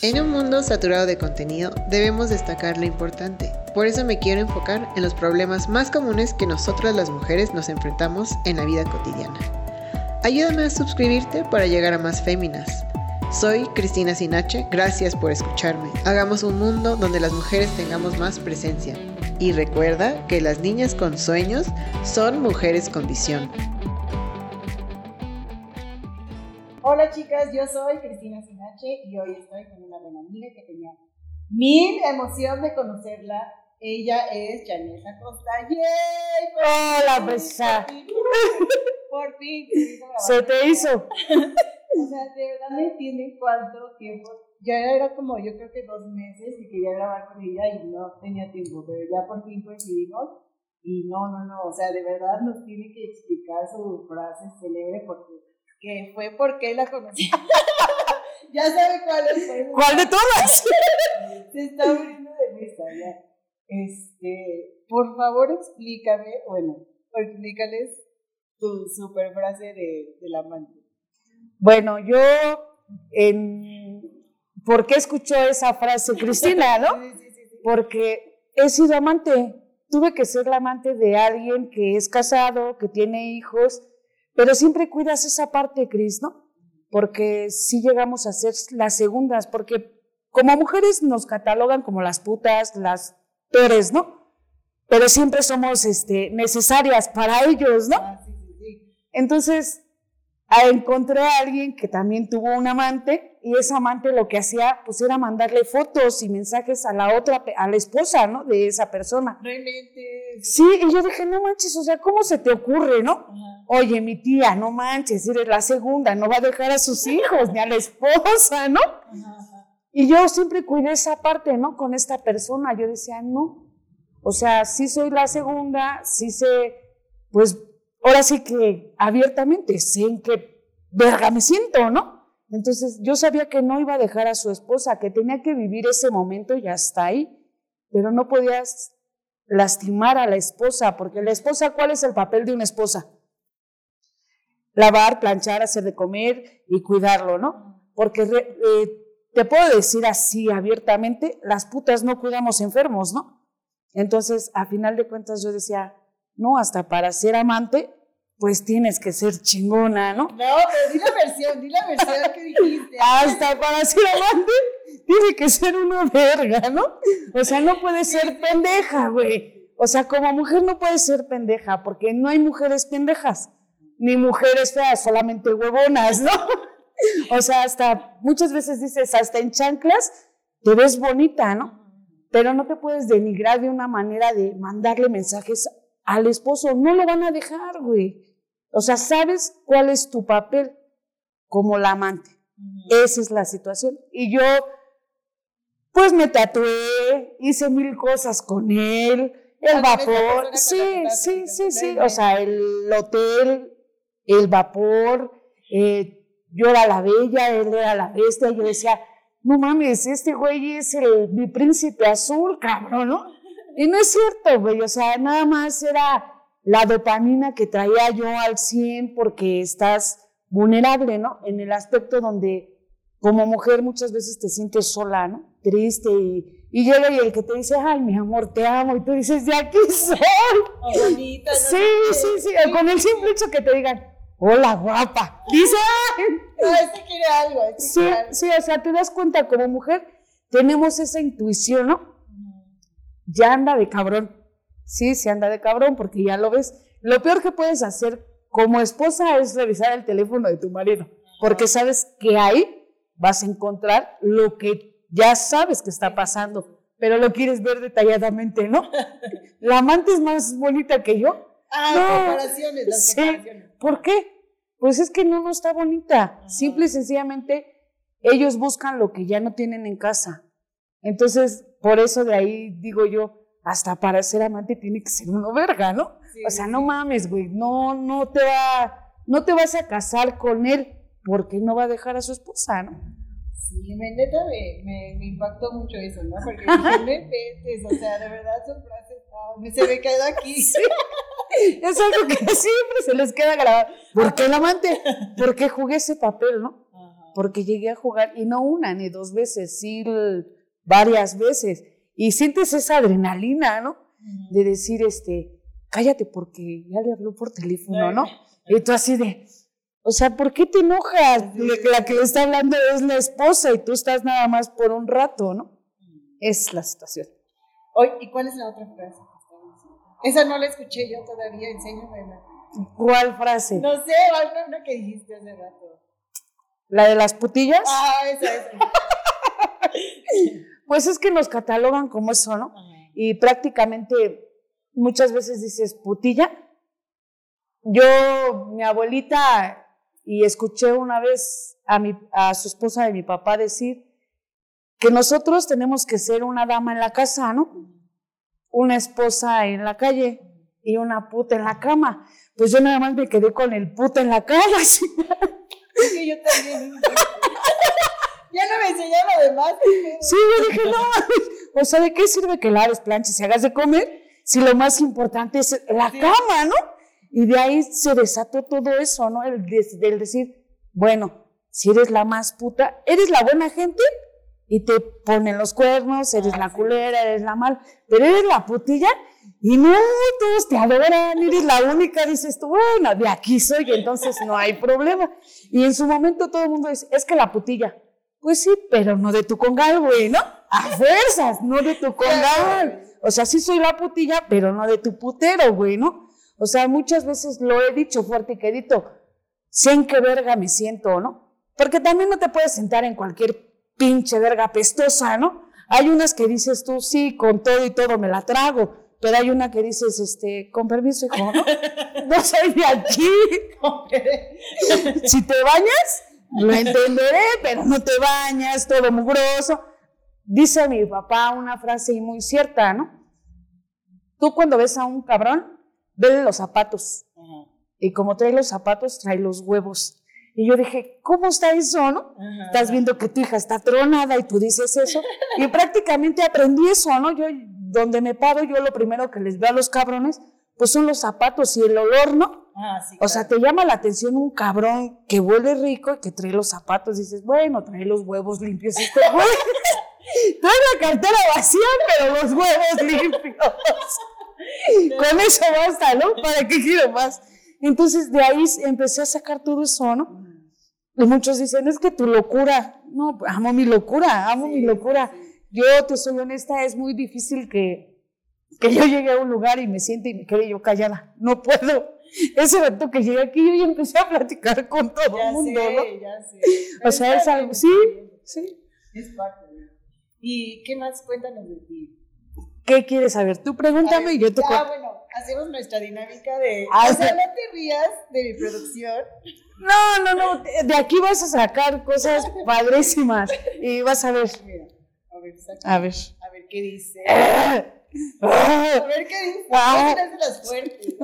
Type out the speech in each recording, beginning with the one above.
En un mundo saturado de contenido, debemos destacar lo importante. Por eso me quiero enfocar en los problemas más comunes que nosotras las mujeres nos enfrentamos en la vida cotidiana. Ayúdame a suscribirte para llegar a más féminas. Soy Cristina Sinache, gracias por escucharme. Hagamos un mundo donde las mujeres tengamos más presencia. Y recuerda que las niñas con sueños son mujeres con visión. Hola chicas, yo soy Cristina Sinache y hoy estoy con una buena amiga que tenía mil emoción de conocerla. Ella es Janessa Costa. ¡Yay! Hola, besa. Por fin. Se te hizo. O sea, de verdad me entienden cuánto tiempo. Ya era como, yo creo que dos meses y quería grabar con ella y no tenía tiempo, pero ya por fin coincidimos. Y no, no, no, o sea, de verdad nos tiene que explicar su frase célebre porque que fue porque la conocí. ya sabe cuál es. ¿Cuál de todas? Se está abriendo de mesa ya. Este, por favor explícame, bueno, explícales tu super frase de, del amante. Bueno, yo, en, ¿por qué escuchó esa frase Cristina, no? Sí, sí, sí, sí. Porque he sido amante. Tuve que ser la amante de alguien que es casado, que tiene hijos, pero siempre cuidas esa parte, Cris, ¿no? Porque sí llegamos a ser las segundas, porque como mujeres nos catalogan como las putas, las peores, ¿no? Pero siempre somos este, necesarias para ellos, ¿no? Ah, sí, sí, sí. Entonces, a- encontré a alguien que también tuvo un amante y esa amante lo que hacía pues era mandarle fotos y mensajes a la otra, a la esposa, ¿no? De esa persona. Inventes. Sí, y yo dije, no manches, o sea, ¿cómo se te ocurre, no? Ajá. Oye, mi tía, no manches, eres la segunda, no va a dejar a sus hijos ni a la esposa, ¿no? Y yo siempre cuidé esa parte, ¿no? Con esta persona. Yo decía, no. O sea, sí soy la segunda, sí sé, pues, ahora sí que abiertamente sé en qué verga me siento, ¿no? Entonces yo sabía que no iba a dejar a su esposa, que tenía que vivir ese momento y hasta ahí. Pero no podías lastimar a la esposa, porque la esposa, ¿cuál es el papel de una esposa? Lavar, planchar, hacer de comer y cuidarlo, ¿no? Porque eh, te puedo decir así abiertamente, las putas no cuidamos enfermos, ¿no? Entonces, a final de cuentas yo decía, no, hasta para ser amante, pues tienes que ser chingona, ¿no? No, pero di la versión, di la versión que dijiste. Hasta para ser amante, tiene que ser una verga, ¿no? O sea, no puede ser pendeja, güey. O sea, como mujer no puede ser pendeja, porque no hay mujeres pendejas, ni mujeres feas, solamente huevonas, ¿no? O sea, hasta muchas veces dices, hasta en chanclas te ves bonita, ¿no? Pero no te puedes denigrar de una manera de mandarle mensajes al esposo. No lo van a dejar, güey. O sea, sabes cuál es tu papel como la amante. Esa es la situación. Y yo, pues me tatué, hice mil cosas con él, el vapor. Sí, sí, sí, sí. O sea, el hotel, el vapor, eh, yo era la bella, él era la bestia. Yo decía, no mames, este güey es el, mi príncipe azul, cabrón, ¿no? Y no es cierto, güey. O sea, nada más era la dopamina que traía yo al 100 porque estás vulnerable, ¿no? En el aspecto donde como mujer muchas veces te sientes sola, ¿no? Triste y, y llega y el que te dice, ay, mi amor, te amo, y tú dices, de aquí soy. Oh, bonita, no Sí, qué. sí, sí, con el simple hecho que te digan, hola, guapa. Dice. No, este quiere algo. Sí, quiere algo. sí, o sea, te das cuenta como mujer, tenemos esa intuición, ¿no? Ya anda de cabrón. Sí, se anda de cabrón porque ya lo ves. Lo peor que puedes hacer como esposa es revisar el teléfono de tu marido, porque sabes que ahí vas a encontrar lo que ya sabes que está pasando, pero lo quieres ver detalladamente, ¿no? La amante es más bonita que yo. Ah, No. comparaciones, las Sí. comparaciones. ¿Por qué? Pues es que no, no está bonita. Simple y sencillamente, ellos buscan lo que ya no tienen en casa. Entonces, por eso de ahí digo yo, hasta para ser amante tiene que ser uno verga, ¿no? Sí, o sea, sí, no sí. mames, güey, no, no te va, no te vas a casar con él porque no va a dejar a su esposa, ¿no? Sí, me, neta me, me, me impactó mucho eso, ¿no? Porque dije, me o sea, de verdad son frases, me- se me quedó aquí. Es algo que siempre se les queda grabado. ¿Por qué el amante? Porque jugué ese papel, ¿no? Ajá. porque llegué a jugar y no una ni dos veces, sí varias veces. Y sientes esa adrenalina, ¿no? De decir, este, cállate porque ya le habló por teléfono, ¿no? Y tú así de, o sea, ¿por qué te enojas? La que le está hablando es la esposa y tú estás nada más por un rato, ¿no? Es la situación. Oye, ¿y cuál es la otra frase? Esa no la escuché yo todavía, enséñamela. ¿Cuál frase? No sé, una que dijiste hace rato. ¿La de las putillas? Ah, esa es. pues es que nos catalogan como eso, ¿no? Y prácticamente muchas veces dices putilla. Yo, mi abuelita, y escuché una vez a, mi, a su esposa de mi papá decir que nosotros tenemos que ser una dama en la casa, ¿no? Una esposa en la calle y una puta en la cama. Pues yo nada más me quedé con el puta en la cama. Sí, yo también. ya no me enseñó lo demás. Sí, yo dije, no, o sea, ¿de qué sirve que laves, planches y hagas de comer si lo más importante es la cama, ¿no? Y de ahí se desató todo eso, ¿no? El, el decir, bueno, si eres la más puta, eres la buena gente y te ponen los cuernos, eres ah, la culera, eres la mal, pero eres la putilla y no, todos te adoran, eres la única, dices tú, bueno, de aquí soy, entonces no hay problema. Y en su momento todo el mundo dice, es que la putilla, pues sí, pero no de tu congal, güey, ¿no? A fuerzas, no de tu congal. O sea, sí soy la putilla, pero no de tu putero, güey, ¿no? O sea, muchas veces lo he dicho fuerte y querido, sé en qué verga me siento, ¿no? Porque también no te puedes sentar en cualquier pinche verga pestosa, ¿no? Hay unas que dices tú, sí, con todo y todo me la trago, pero hay una que dices, este, con permiso, hijo, ¿no? No soy de aquí. si te bañas, lo entenderé, pero no te bañas, todo mugroso. Dice mi papá una frase muy cierta, ¿no? Tú cuando ves a un cabrón, vele los zapatos. Y como trae los zapatos, trae los huevos. Y yo dije, ¿cómo está eso, no? Estás viendo que tu hija está tronada y tú dices eso. Y prácticamente aprendí eso, ¿no? Yo, donde me paro, yo lo primero que les veo a los cabrones, pues son los zapatos y el olor, ¿no? Ah, sí, o sea, te llama la atención un cabrón que huele rico y que trae los zapatos. dices, bueno, trae los huevos limpios este güey. trae la cartera vacía, pero los huevos limpios. Con eso basta, ¿no? ¿Para qué quiero más? Entonces de ahí empecé a sacar todo eso, ¿no? Y muchos dicen, es que tu locura, no, amo mi locura, amo mi locura. Yo te soy honesta, es muy difícil que, que yo llegue a un lugar y me siente y me quede yo callada. No puedo. Ese momento que llegué aquí yo ya empecé a platicar con todo el mundo, ¿no? Ya sé. O sea, es algo, sí, sí. Es parte. ¿Y qué más? Cuéntanos de ti. ¿Qué quieres saber? Tú pregúntame y yo te Ah, bueno, hacemos nuestra dinámica de. Ah, o sea, no te rías de mi producción. No, no, no. De aquí vas a sacar cosas padrísimas. Y vas a ver. a ver, a ver. A ver qué dice. a ver qué dice. Ah. de las fuertes.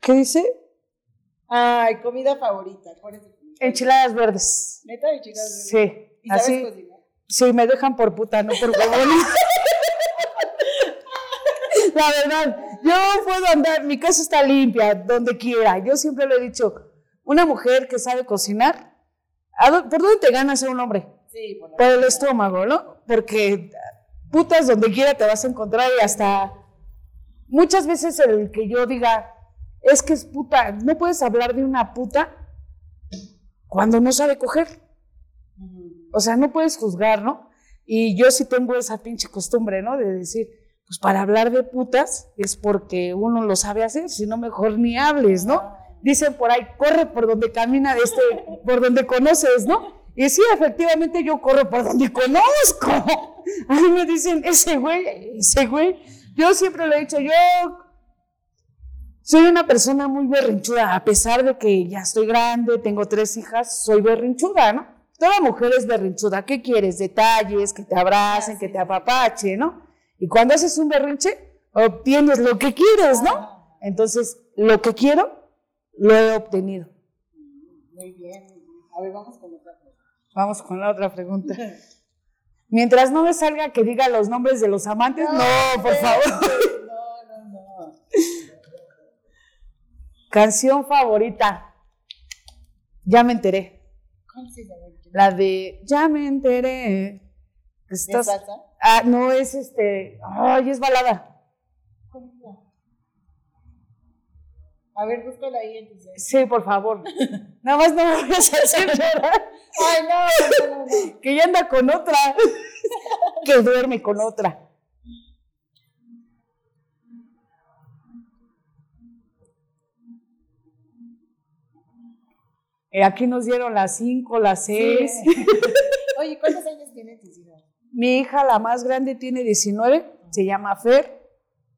¿Qué dice? Ay, comida favorita. Enchiladas verdes. ¿Neta enchiladas verdes? Sí. ¿Y así. Cocinar? Sí, me dejan por puta, no por huevón. La verdad, yo puedo andar, mi casa está limpia, donde quiera. Yo siempre lo he dicho, una mujer que sabe cocinar, ¿por dónde te ganas ser un hombre? Sí, por, por el estómago, ¿no? Porque putas donde quiera te vas a encontrar y hasta muchas veces el que yo diga, es que es puta, no puedes hablar de una puta cuando no sabe coger. O sea, no puedes juzgar, ¿no? Y yo sí tengo esa pinche costumbre, ¿no? De decir, pues para hablar de putas es porque uno lo sabe hacer, si no mejor ni hables, ¿no? Dicen por ahí, corre por donde camina, este, por donde conoces, ¿no? Y sí, efectivamente yo corro por donde conozco. A mí me dicen, ese güey, ese güey. Yo siempre lo he dicho, yo soy una persona muy berrinchuda, a pesar de que ya estoy grande, tengo tres hijas, soy berrinchuda, ¿no? Toda mujer es berrinchuda. ¿Qué quieres? Detalles, que te abracen, que te apapache, ¿no? Y cuando haces un berrinche, obtienes lo que quieres, ¿no? Entonces, lo que quiero, lo he obtenido. Muy bien. A ver, vamos con otra pregunta. Vamos con la otra pregunta. Mientras no me salga que diga los nombres de los amantes, no, por favor. No, no, no. Canción favorita. Ya me enteré. ¿Cuál es esa? La de Ya me enteré. que ¿Es Estás... salsa? Ah, no es este. Ay, es balada. A ver, búscala ahí entonces. Sí, por favor. Nada más no me vayas a hacer llorar. Ay, no, no, no, no. Que ya anda con otra. que duerme con otra. Eh, aquí nos dieron las 5, las 6. Sí. Oye, ¿cuántos años tiene tus hijas? Mi hija, la más grande, tiene 19, se llama Fer.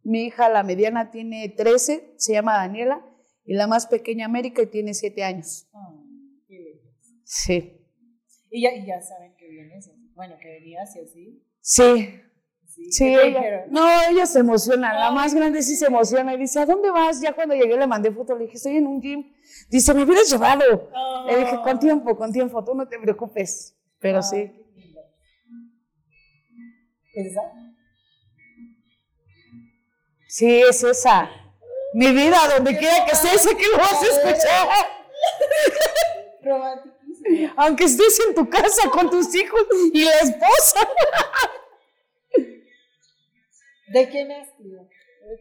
Mi hija, la mediana, tiene 13, se llama Daniela. Y la más pequeña, América, tiene 7 años. Ah, qué. Sí. Y ya, y ya saben que vienes. Bueno, que venías y así. Sí, Sí, sí. No, ella se emociona. La más grande sí se emociona. Y dice, ¿a dónde vas? Ya cuando llegué le mandé foto. Le dije, estoy en un gym. Dice, me hubieras llevado. Le dije, con tiempo, con tiempo. Tú no te preocupes. Pero Ah, sí. Qué lindo. ¿Es esa? Sí, es esa. Mi vida, donde quiera que estés, sé que lo vas a escuchar. Romantiquísimo. Aunque estés en tu casa con tus hijos y la esposa. ¿De quién es, tío?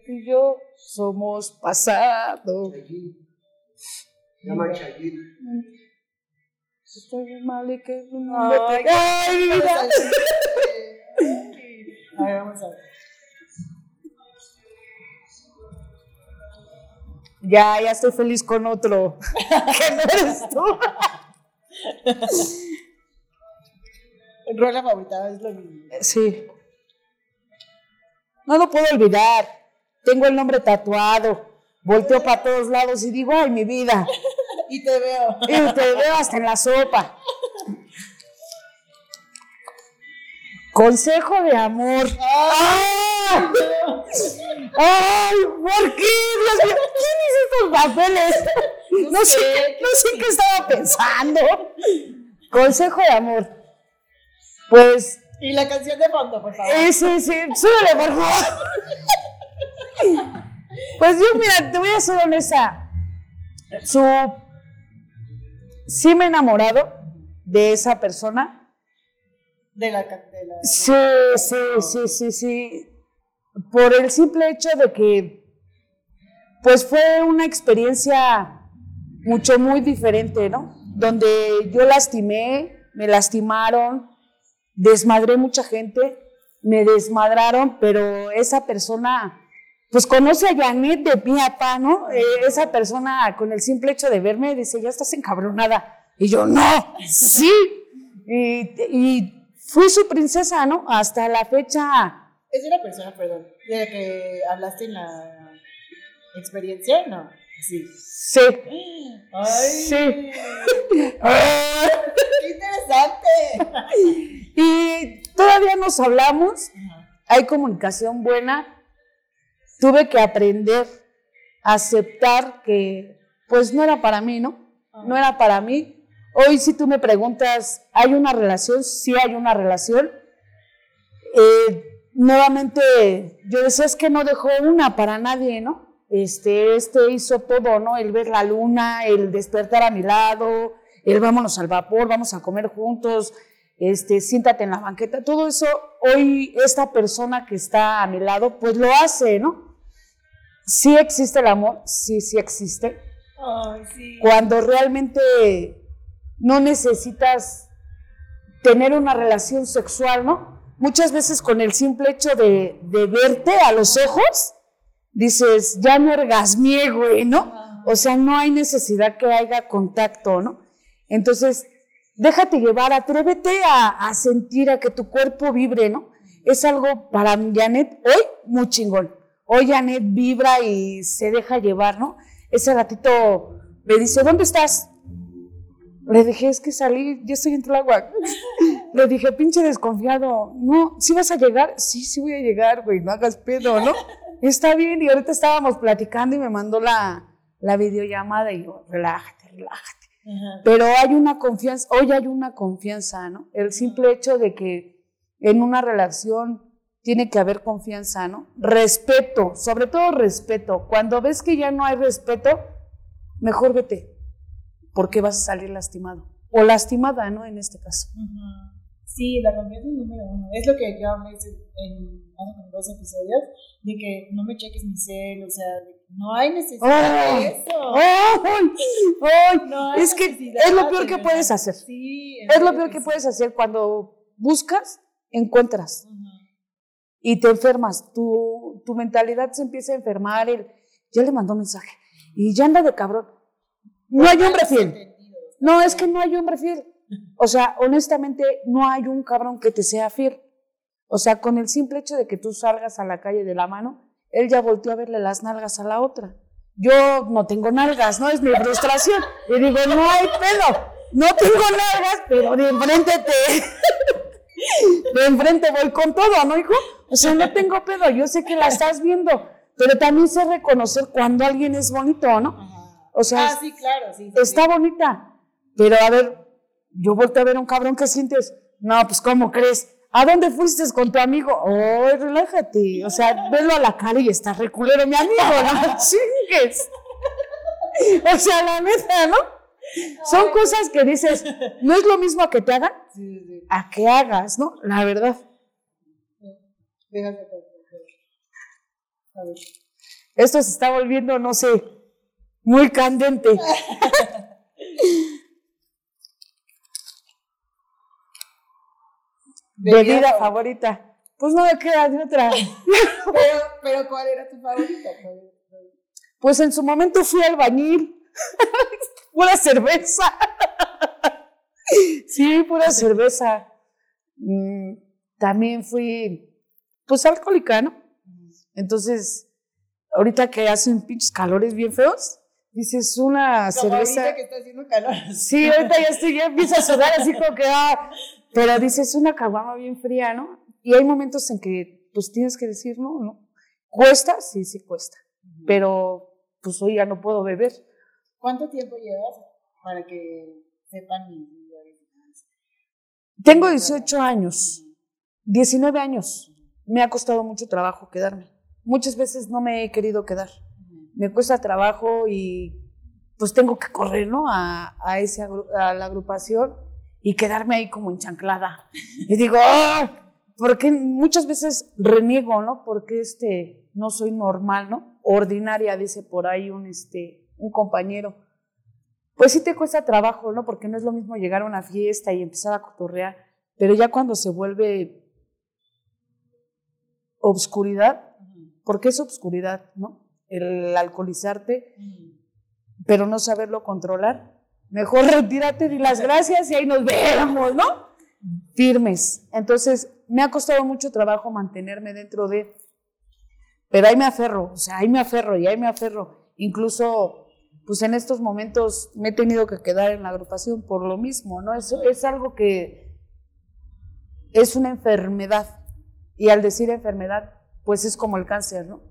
Tú y yo somos pasado. Llama Chayil. Estoy mal y que Ay, Ay, mi vida. A ver, vamos a ver. Ya, ya estoy feliz con otro. que no eres tú. Rola favorita es lo mismo. Sí. No lo puedo olvidar. Tengo el nombre tatuado. Volteo para todos lados y digo, ay, mi vida. Y te veo. Y te veo hasta en la sopa. Consejo de amor. ¡Ah! ¡Ay! ¿Por qué? Dios mío, ¿quién hizo estos papeles? No sé, no sé qué estaba pensando. Consejo de amor. Pues, Y la canción de fondo, por favor. ese, sí, súbele, por favor. Pues yo, mira, te voy a ser honesta. Su. Sí me he enamorado de esa persona. De la. De la Sí, sí, sí, sí, sí. Por el simple hecho de que, pues fue una experiencia mucho, muy diferente, ¿no? Donde yo lastimé, me lastimaron, desmadré mucha gente, me desmadraron, pero esa persona, pues conoce a Janet de pie a pa, ¿no? Eh, esa persona con el simple hecho de verme dice, ya estás encabronada. Y yo, no, sí. Y, y fui su princesa, ¿no? Hasta la fecha, Es una persona, perdón, de la que hablaste en la experiencia, ¿no? Sí. sí. Ay, Sí. ¡Qué interesante! Y todavía nos hablamos, hay comunicación buena. Tuve que aprender a aceptar que, pues no era para mí, ¿no? No era para mí. Hoy si tú me preguntas, ¿hay una relación? Sí hay una relación. Eh, nuevamente, yo decía, es que no dejó una para nadie, ¿no? Este, este hizo todo, ¿no? El ver la luna, el despertar a mi lado, el vámonos al vapor, vamos a comer juntos, este, siéntate en la banqueta, todo eso, hoy esta persona que está a mi lado, pues lo hace, ¿no? Sí existe el amor, sí, sí existe. Ay, sí. Cuando realmente no necesitas tener una relación sexual, ¿no? Muchas veces con el simple hecho de, de verte a los ojos, dices, ya me orgasmié, güey, ¿no? O sea, no hay necesidad que haya contacto, ¿no? Entonces, déjate llevar, atrévete a, a sentir, a que tu cuerpo vibre, ¿no? Es algo para Janet hoy muy chingón. Hoy Janet vibra y se deja llevar, ¿no? Ese ratito me dice, ¿dónde estás? Le dije, es que salí, yo estoy en Tláhuac. Le dije, pinche desconfiado, no, ¿sí vas a llegar? Sí, sí voy a llegar, güey, no hagas pedo, ¿no? Está bien, y ahorita estábamos platicando y me mandó la, la videollamada y yo, relájate, relájate. Ajá. Pero hay una confianza, hoy hay una confianza, ¿no? El simple hecho de que en una relación tiene que haber confianza, ¿no? Respeto, sobre todo respeto. Cuando ves que ya no hay respeto, mejor vete. ¿Por qué vas a salir lastimado? O lastimada, ¿no? En este caso. Ujú. Sí, la confianza es número uno. Es lo que yo hablé en hace dos episodios, de que no me cheques mi cel, o sea, de que no hay necesidad ¡Oh! de eso. ¡Ay! ¡Ay! No hay Es que es lo peor que puedes hacer. Sí, Es lo peor que sí. puedes hacer cuando buscas, encuentras Ujú. y te enfermas. Tu, tu mentalidad se empieza a enfermar. El, ya le mandó mensaje y ya anda de cabrón. No hay hombre fiel. No, es que no hay hombre fiel. O sea, honestamente, no hay un cabrón que te sea fiel. O sea, con el simple hecho de que tú salgas a la calle de la mano, él ya volteó a verle las nalgas a la otra. Yo no tengo nalgas, ¿no? Es mi frustración. Y digo, no hay pedo. No tengo nalgas, pero de enfrente te... De enfrente voy con todo, ¿no, hijo? O sea, no tengo pedo. Yo sé que la estás viendo, pero también sé reconocer cuando alguien es bonito, ¿no? O sea, Ah, sí, claro, sí. sí, está bonita. Pero a ver, yo volteo a ver a un cabrón que sientes. No, pues, ¿cómo crees? ¿A dónde fuiste con tu amigo? Oh, relájate. O sea, velo a la cara y está reculero, mi amigo, no chingues. O sea, la neta, ¿no? Son cosas que dices, no es lo mismo a que te hagan, Sí, sí, sí. a que hagas, ¿no? La verdad. Esto se está volviendo, no sé, muy candente. Bebida favorita. Pues no me queda de otra. Pero, pero ¿cuál era tu favorita? Pues en su momento fui albañil. pura cerveza. sí, pura cerveza. Mm, también fui, pues alcohólica, ¿no? Entonces, ahorita que hacen pinches calores bien feos, dices una Como cerveza. ahorita que está haciendo calor. Sí, ahorita ya estoy, ya empiezo a sudar así como que, ah, pero dices una caguama bien fría, ¿no? Y hay momentos en que, pues tienes que decir, no, no. ¿Cuesta? Sí, sí cuesta. Pero, pues hoy ya no puedo beber. ¿Cuánto tiempo llevas para que sepan seguidores? Tengo 18 años, 19 años. Me ha costado mucho trabajo quedarme. Muchas veces no me he querido quedar. Me cuesta trabajo y pues tengo que correr, ¿no? A, a, ese, a la agrupación y quedarme ahí como enchanclada. Y digo, ¡ah! porque muchas veces reniego, ¿no? Porque este, no soy normal, ¿no? Ordinaria, dice por ahí un, este, un compañero. Pues sí te cuesta trabajo, ¿no? Porque no es lo mismo llegar a una fiesta y empezar a cotorrear, pero ya cuando se vuelve obscuridad, porque es obscuridad, ¿no? El alcoholizarte, pero no saberlo controlar. Mejor retírate, di las gracias y ahí nos vemos, ¿no? Firmes. Entonces, me ha costado mucho trabajo mantenerme dentro de... Pero ahí me aferro, o sea, ahí me aferro y ahí me aferro. Incluso, pues en estos momentos me he tenido que quedar en la agrupación por lo mismo, ¿no? Es, es algo que es una enfermedad. Y al decir enfermedad, pues es como el cáncer, ¿no?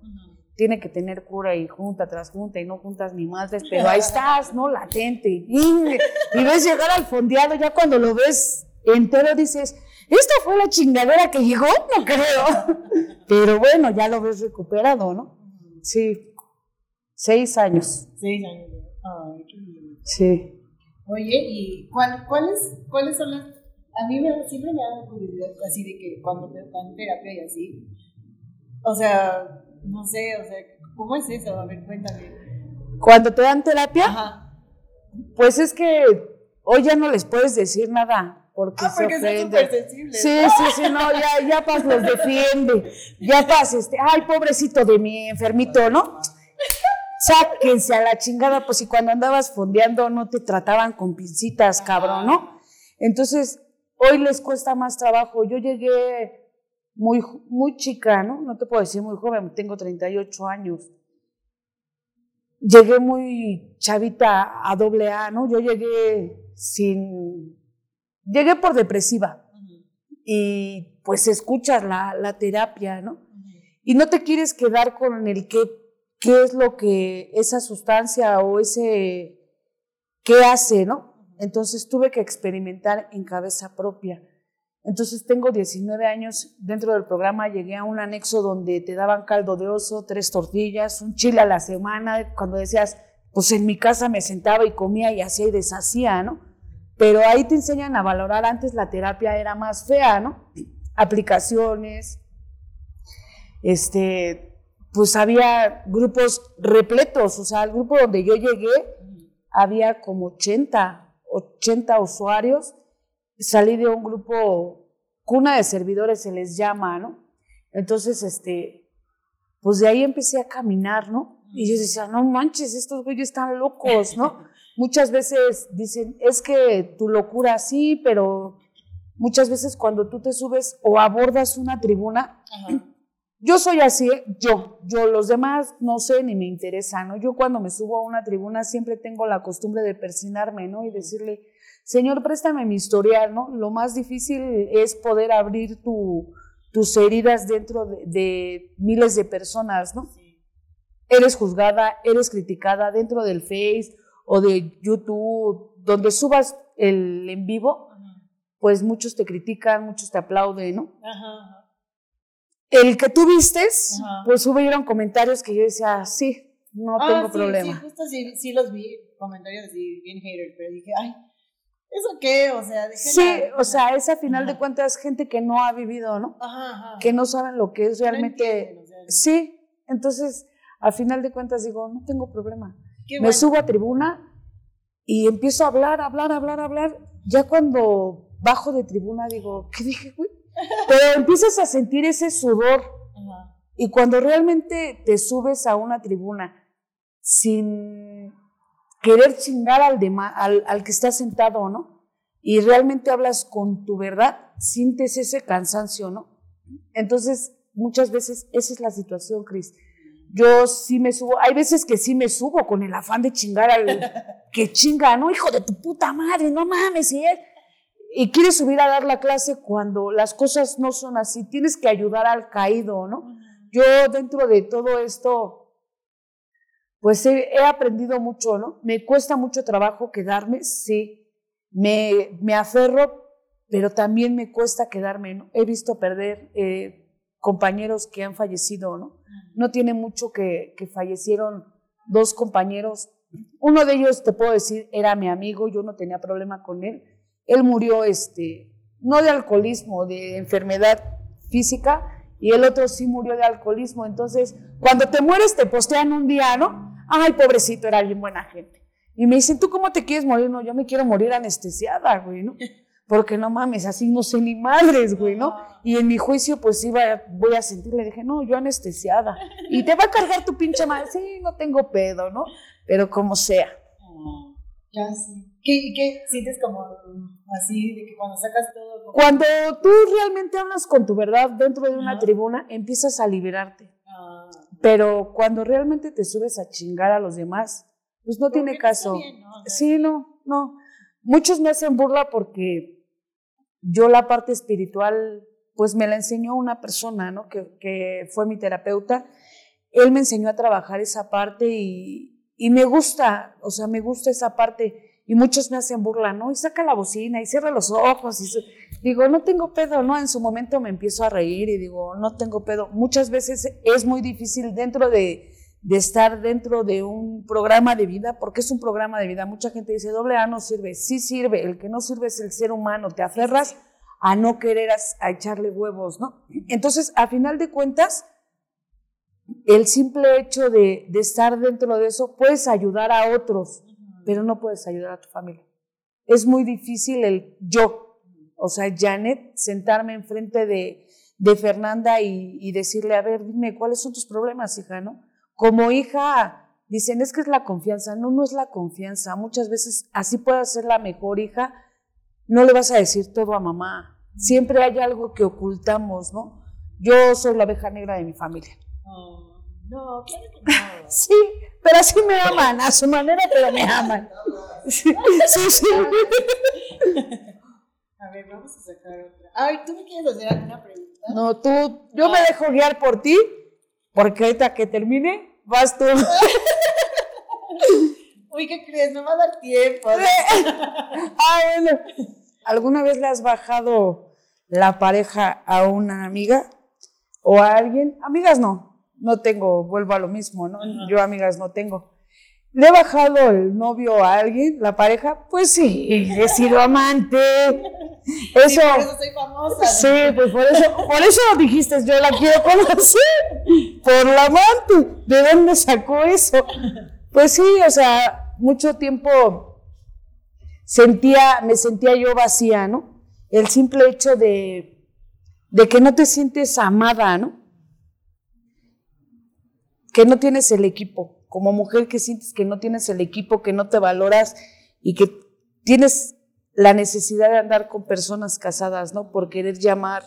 Tiene que tener cura y junta tras junta y no juntas ni madres, pero ahí estás, ¿no? Latente. Y, y ves llegar al fondeado, ya cuando lo ves entero dices, ¿esta fue la chingadera que llegó? No creo. Pero bueno, ya lo ves recuperado, ¿no? Sí. Seis años. Seis años. Ay, qué lindo. Sí. Oye, ¿y cuál, cuáles, cuáles son las...? A mí me, siempre me da curiosidad así de que cuando te dan terapia y así, o sea, no sé, o sea, ¿cómo es eso? A ver, cuéntame. Cuando te dan terapia, Ajá. pues es que hoy ya no les puedes decir nada porque, Ah, porque se son ofenden. súper sensibles. Sí, sí, sí, no, ya, ya Paz los defiende. Ya Paz, este, ay, pobrecito de mi enfermito, ¿no? Sáquense a la chingada, pues si cuando andabas fondeando no te trataban con pincitas, cabrón, ¿no? Entonces, hoy les cuesta más trabajo. Yo llegué muy, muy chica, ¿no? No te puedo decir muy joven, tengo 38 años. Llegué muy chavita a doble A, ¿no? Yo llegué sin... Llegué por depresiva y pues escuchas la, la terapia, ¿no? Y no te quieres quedar con el qué, qué es lo que esa sustancia o ese, qué hace, ¿no? Entonces tuve que experimentar en cabeza propia. Entonces tengo 19 años, dentro del programa llegué a un anexo donde te daban caldo de oso, tres tortillas, un chile a la semana, cuando decías, pues en mi casa me sentaba y comía y hacía y deshacía, ¿no? Pero ahí te enseñan a valorar, antes la terapia era más fea, ¿no? Aplicaciones, este, pues había grupos repletos, o sea, el grupo donde yo llegué había como 80, 80 usuarios, salí de un grupo, cuna de servidores se les llama, ¿no? Entonces, este, pues de ahí empecé a caminar, ¿no? Y yo decía, no manches, estos güeyes están locos, ¿no? Muchas veces dicen, es que tu locura sí, pero muchas veces cuando tú te subes o abordas una tribuna, yo soy así, ¿eh? yo, yo, los demás no sé ni me interesa, ¿no? Yo cuando me subo a una tribuna siempre tengo la costumbre de persinarme, ¿no? Y decirle, Señor, préstame mi historial, ¿no? Lo más difícil es poder abrir tu, tus heridas dentro de, de miles de personas, ¿no? Eres juzgada, eres criticada dentro del Face o de YouTube, donde subas el en vivo, pues muchos te critican, muchos te aplauden, ¿no? Ajá. El que tú vistes, pues hubieron comentarios que yo decía, sí, no Ah, tengo sí, problema. Sí, justo sí, sí los vi, comentarios así bien hater, pero dije, ay, ¿eso qué? O sea. Sí, o sea, es a final de cuentas gente que no ha vivido, ¿no? Ajá, ajá. Que no saben lo que es No realmente. entienden, o sea, no. Sí, entonces, a final de cuentas digo, no tengo problema. Qué Me bueno. subo a tribuna y empiezo a hablar, hablar, hablar, hablar. Ya cuando bajo de tribuna digo, ¿qué dije, güey? Pero empiezas a sentir ese sudor Ajá. y cuando realmente te subes a una tribuna sin querer chingar al, al, al que está sentado, ¿no? Y realmente hablas con tu verdad, sientes ese cansancio, ¿no? Entonces, muchas veces esa es la situación, Cris. Yo sí me subo, hay veces que sí me subo con el afán de chingar al que chinga, ¿no? Hijo de tu puta madre, no mames, y él. Y quieres subir a dar la clase cuando las cosas no son así, tienes que ayudar al caído, ¿no? Yo dentro de todo esto, pues he, he aprendido mucho, ¿no? Me cuesta mucho trabajo quedarme, sí. Me, me aferro, pero también me cuesta quedarme, ¿no? He visto perder eh, compañeros que han fallecido, ¿no? No tiene mucho que, que fallecieron dos compañeros. Uno de ellos, te puedo decir, era mi amigo, yo no tenía problema con él. Él murió, este, no de alcoholismo, de enfermedad física, y el otro sí murió de alcoholismo. Entonces, cuando te mueres, te postean un día, ¿no? Ay, pobrecito, era bien buena gente. Y me dicen, ¿tú cómo te quieres morir? No, yo me quiero morir anestesiada, güey, ¿no? Porque no mames, así no sé ni madres, güey, ¿no? Y en mi juicio, pues iba, voy a sentir, le dije, no, yo anestesiada. Y te va a cargar tu pinche madre. Sí, no tengo pedo, ¿no? Pero como sea. Ah, Ya sí. ¿Qué, ¿Qué sientes como así, de que cuando sacas todo? como- Cuando tú realmente hablas con tu verdad dentro de una tribuna, empiezas a liberarte. Ah, Pero cuando realmente te subes a chingar a los demás, pues no tiene caso. bien, ¿no? Sí, no, no. Muchos me hacen burla porque yo la parte espiritual, pues me la enseñó una persona, ¿no? Que, que fue mi terapeuta. Él me enseñó a trabajar esa parte y, y me gusta, o sea, me gusta esa parte. Y muchos me hacen burla, ¿no? Y saca la bocina y cierra los ojos. Y digo, no tengo pedo, ¿no? En su momento me empiezo a reír y digo, no tengo pedo. Muchas veces es muy difícil dentro de, de estar dentro de un programa de vida, porque es un programa de vida. Mucha gente dice, doble A no sirve. Sí sirve. El que no sirve es el ser humano. Te aferras a no querer a echarle huevos, ¿no? Entonces, a final de cuentas, el simple hecho de, de estar dentro de eso, puedes ayudar a otros, pero no puedes ayudar a tu familia. Es muy difícil el yo, o sea, Janet, sentarme enfrente de, de Fernanda y, decirle, a ver, dime, ¿cuáles son tus problemas, hija, no? Como hija, dicen, es que es la confianza. No, no es la confianza. Muchas veces, así puedas ser la mejor hija, no le vas a decir todo a mamá. Siempre hay algo que ocultamos, ¿no? Yo soy la abeja negra de mi familia. ah, no, claro que no. Sí, pero así me aman, a su manera, pero me aman. Sí, sí, sí. A ver, vamos a sacar otra. Ay, ¿tú me quieres hacer alguna pregunta? No, tú, yo me dejo guiar por ti, porque ahorita que termine, vas tú. Uy, ¿qué crees? No me va a dar tiempo. Ah, bueno. ¿Alguna vez le has bajado la pareja a una amiga o a alguien? Amigas no, no tengo, vuelvo a lo mismo, ¿no? Yo amigas no tengo. ¿Le he bajado el novio a alguien, la pareja? Pues sí, he sido amante. Eso. Sí, por eso soy famosa. Sí, pues por eso, por eso dijiste, yo la quiero conocer. Por la amante. ¿De dónde sacó eso? Pues sí, o sea, mucho tiempo sentía, me sentía yo vacía, ¿no? El simple hecho de, de que no te sientes amada, ¿no? Que no tienes el equipo. Como mujer que sientes que no tienes el equipo, que no te valoras y que tienes la necesidad de andar con personas casadas, ¿no? Por querer llamar,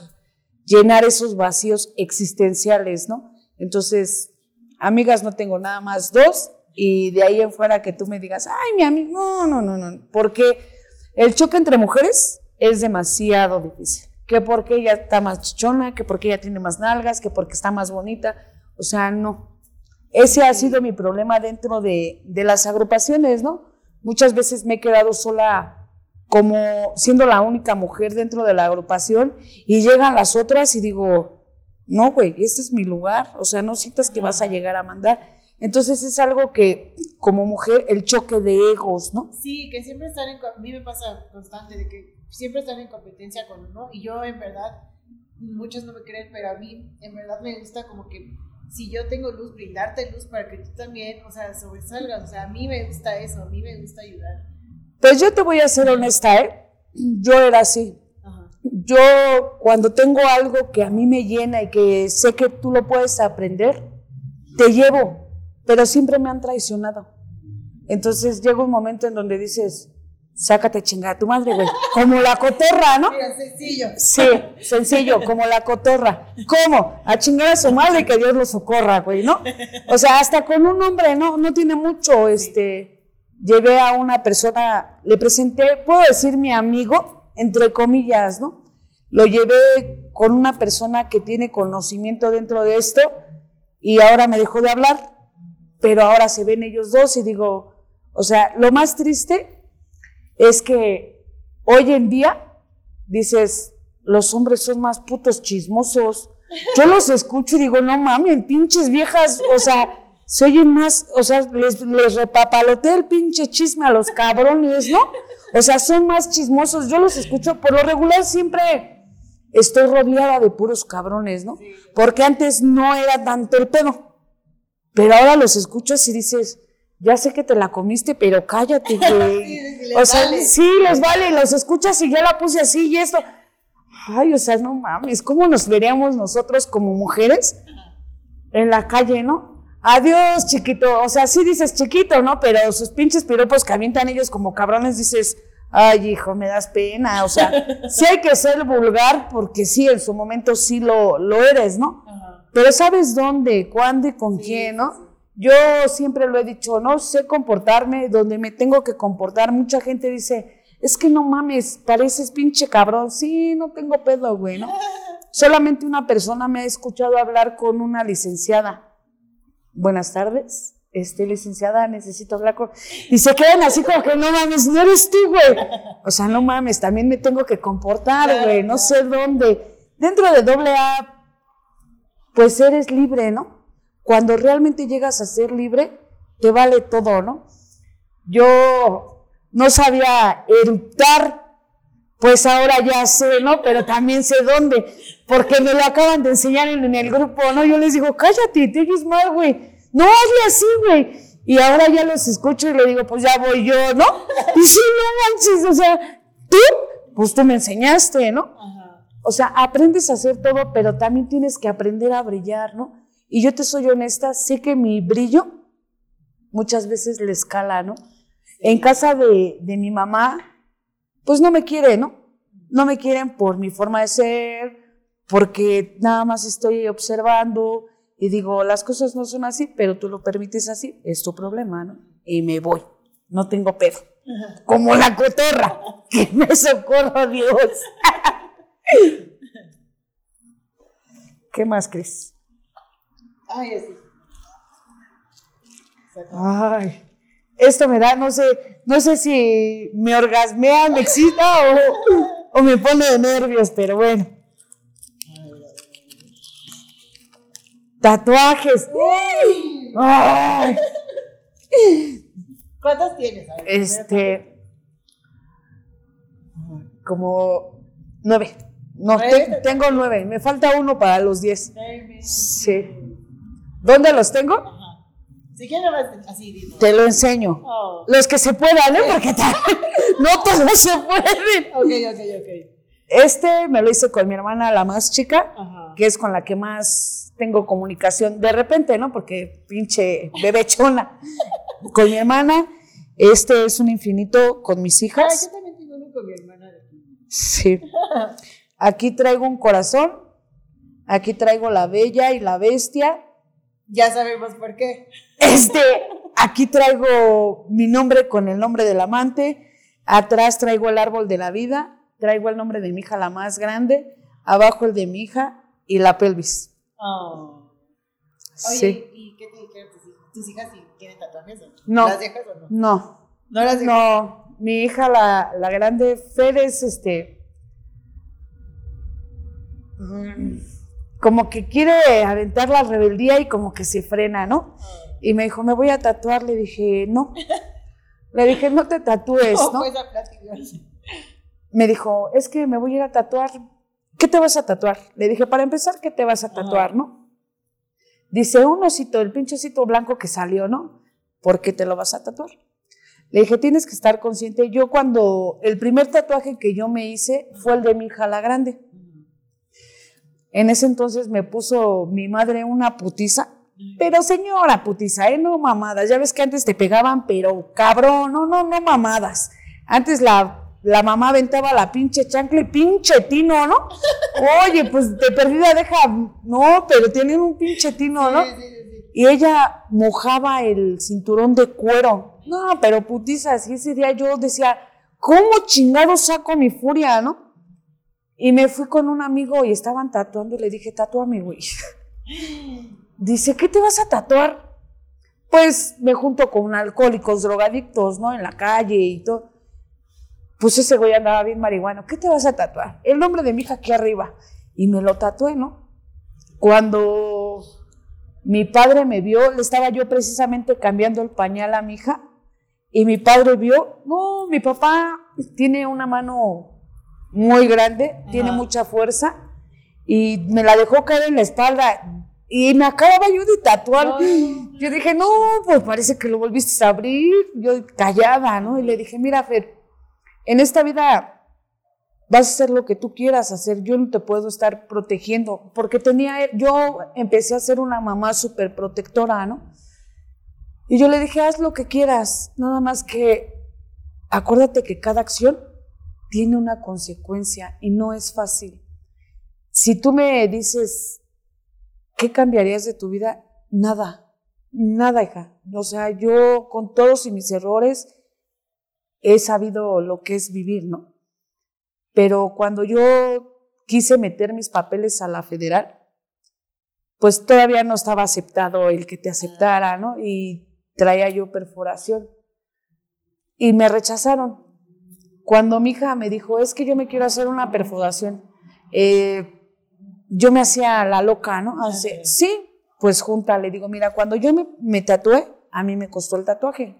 llenar esos vacíos existenciales, ¿no? Entonces, amigas no tengo nada más dos y de ahí en fuera que tú me digas, ay, mi amigo, no, no, no, no, porque el choque entre mujeres es demasiado difícil. Que porque ella está más chichona, que porque ella tiene más nalgas, que porque está más bonita. O sea, no. Ese ha sido mi problema dentro de, de las agrupaciones, ¿no? Muchas veces me he quedado sola como siendo la única mujer dentro de la agrupación y llegan las otras y digo, no, güey, este es mi lugar, o sea, no sientas que vas a llegar a mandar. Entonces es algo que como mujer, el choque de egos, ¿no? Sí, que siempre están en... A mí me pasa constante de que siempre están en competencia con uno y yo en verdad, muchos no me creen, pero a mí en verdad me gusta como que si yo tengo luz, brindarte luz para que tú también, o sea, sobresalgas. O sea, a mí me gusta eso, a mí me gusta ayudar. Pues yo te voy a ser honesta, ¿eh? Yo era así. Ajá. Yo cuando tengo algo que a mí me llena y que sé que tú lo puedes aprender, te llevo, pero siempre me han traicionado. Entonces llega un momento en donde dices, sácate chingada tu madre, güey. Como la cotorra, ¿no? Mira, sencillo. Sí, sencillo, como la cotorra. ¿Cómo? A chingar a su madre que Dios lo socorra, güey, ¿no? O sea, hasta con un hombre, no, no tiene mucho, este, llevé a una persona, le presenté, puedo decir mi amigo, entre comillas, ¿no? Lo llevé con una persona que tiene conocimiento dentro de esto y ahora me dejó de hablar, pero ahora se ven ellos dos y digo, o sea, lo más triste es que hoy en día dices, los hombres son más putos chismosos. Yo los escucho y digo, no mames, pinches viejas, o sea, se oyen más, o sea, les, les repapalotea el pinche chisme a los cabrones, ¿no? O sea, son más chismosos. Yo los escucho, por lo regular siempre estoy rodeada de puros cabrones, ¿no? Porque antes no era tanto el pedo. Pero ahora los escuchas y dices, ya sé que te la comiste, pero cállate, güey. Sí, o sea, vale. sí, les vale, los escuchas y ya la puse así y esto. Ay, o sea, no mames, ¿cómo nos veríamos nosotros como mujeres en la calle, no? Adiós, chiquito. O sea, sí dices chiquito, ¿no? Pero sus pinches piropos que avientan ellos como cabrones, dices, ay, hijo, me das pena. O sea, sí hay que ser vulgar porque sí, en su momento sí lo, lo eres, ¿no? Ajá. Pero sabes dónde, cuándo y con quién, ¿no? Yo siempre lo he dicho, no sé comportarme donde me tengo que comportar. Mucha gente dice, es que no mames, pareces pinche cabrón. Sí, no tengo pedo, güey, ¿no? Solamente una persona me ha escuchado hablar con una licenciada. Buenas tardes. Este, licenciada, necesito hablar con... Y se quedan así como que no mames, no eres tú, güey. O sea, no mames, también me tengo que comportar, güey, no sé dónde. Dentro de doble A, pues eres libre, ¿no? Cuando realmente llegas a ser libre, te vale todo, ¿no? Yo no sabía eructar, pues ahora ya sé, ¿no? Pero también sé dónde, porque me lo acaban de enseñar en, en el grupo, ¿no? Yo les digo, cállate, te oyes mal, güey. No, hazle así, güey. Y ahora ya los escucho y le digo, pues ya voy yo, ¿no? Y sí, no manches, o sea, tú, pues tú me enseñaste, ¿no? Ajá. O sea, aprendes a hacer todo, pero también tienes que aprender a brillar, ¿no? Y yo te soy honesta, sé que mi brillo muchas veces le escala, ¿no? En casa de, de mi mamá, pues no me quiere, ¿no? No me quieren por mi forma de ser, porque nada más estoy observando y digo, las cosas no son así, pero tú lo permites así, es tu problema, ¿no? Y me voy, no tengo pedo. Como la cotorra, que me socorro Dios. ¿Qué más, Cris? Ay, así. Ay, esto me da, no sé, no sé si me orgasmea, me excita o, o me pone de nervios, pero bueno. Tatuajes. Ay. ¿Cuántos tienes? Ver, Este. Como nueve. No, Nueve. te- tengo nueve. Me falta uno para los diez. Sí. ¿Dónde los tengo? Ajá. Si quieres, así, digo. Te lo enseño. Oh. Los que se puedan, ¿eh? Porque no todos se pueden. Ok, ok, ok. Este me lo hice con mi hermana, la más chica, Ajá. que es con la que más tengo comunicación. De repente, ¿no? Porque pinche bebechona. Con mi hermana. Este es un infinito con mis Ah, hijas. yo también tengo uno con mi hermana. Sí. Aquí traigo un corazón. Aquí traigo la bella y la bestia. Ya sabemos por qué. Este, aquí traigo mi nombre con el nombre del amante. Atrás traigo el árbol de la vida. Traigo el nombre de mi hija, la más grande. Abajo el de mi hija y la pelvis. Oh. Oye, Sí. ¿y qué te dijeron tus hijas? ¿Tus hijas sí tienen tatuajes o no? No. ¿Las dejas o no? No, No las dejas. no. Mi hija, la, la grande, Fer, es este. mm, Como que quiere aventar la rebeldía y como que se frena, ¿no? Y me dijo, me voy a tatuar. Le dije, no. Le dije, no te tatúes, ¿Cómo ¿no? Me dijo, es que me voy a ir a tatuar. ¿Qué te vas a tatuar? Le dije, para empezar, ¿qué te vas a tatuar, no? Dice, un osito, el pinche osito blanco que salió, ¿no? ¿Por qué te lo vas a tatuar? Le dije, tienes que estar consciente. Yo cuando, el primer tatuaje que yo me hice fue el de mi hija la grande. En ese entonces me puso mi madre una putiza. Pero señora putiza, ¿eh? No mamadas. Ya ves que antes te pegaban, pero cabrón, no, no, no mamadas. Antes la, la mamá aventaba la pinche chancla y pinche tino, ¿no? Oye, pues de perdida deja, no, pero tienen un pinche tino, ¿no? Sí, sí, sí, sí. Y ella mojaba el cinturón de cuero. No, pero putizas. Y ese día yo decía, ¿cómo chingado saco mi furia, no? Y me fui con un amigo y estaban tatuando y le dije, tatúame, güey. Dice, ¿qué te vas a tatuar? Pues me junto con alcohólicos, drogadictos, ¿no? En la calle y todo. Pues ese güey andaba bien marihuano. ¿Qué te vas a tatuar? El nombre de mi hija aquí arriba. Y me lo tatué, ¿no? Cuando mi padre me vio, le estaba yo precisamente cambiando el pañal a mi hija. Y mi padre vio, no, mi papá tiene una mano muy grande, tiene mucha fuerza. Y me la dejó caer en la espalda. Y me acababa yo de tatuar. No. Yo dije, no, pues parece que lo volviste a abrir. Yo callada, ¿no? Y le dije, mira, Fer, en esta vida vas a hacer lo que tú quieras hacer. Yo no te puedo estar protegiendo. Porque tenía, yo empecé a ser una mamá súper protectora, ¿no? Y yo le dije, haz lo que quieras. Nada más que acuérdate que cada acción tiene una consecuencia y no es fácil. Si tú me dices, ¿qué cambiarías de tu vida? Nada, nada, hija. O sea, yo con todos y mis errores he sabido lo que es vivir, ¿no? Pero cuando yo quise meter mis papeles a la federal, pues todavía no estaba aceptado el que te aceptara, ¿no? Y traía yo perforación. Y me rechazaron. Cuando mi hija me dijo, es que yo me quiero hacer una perforación, eh, yo me hacía la loca, ¿no? Hace, sí, pues junta, le digo, mira, cuando yo me, me tatué, a mí me costó el tatuaje.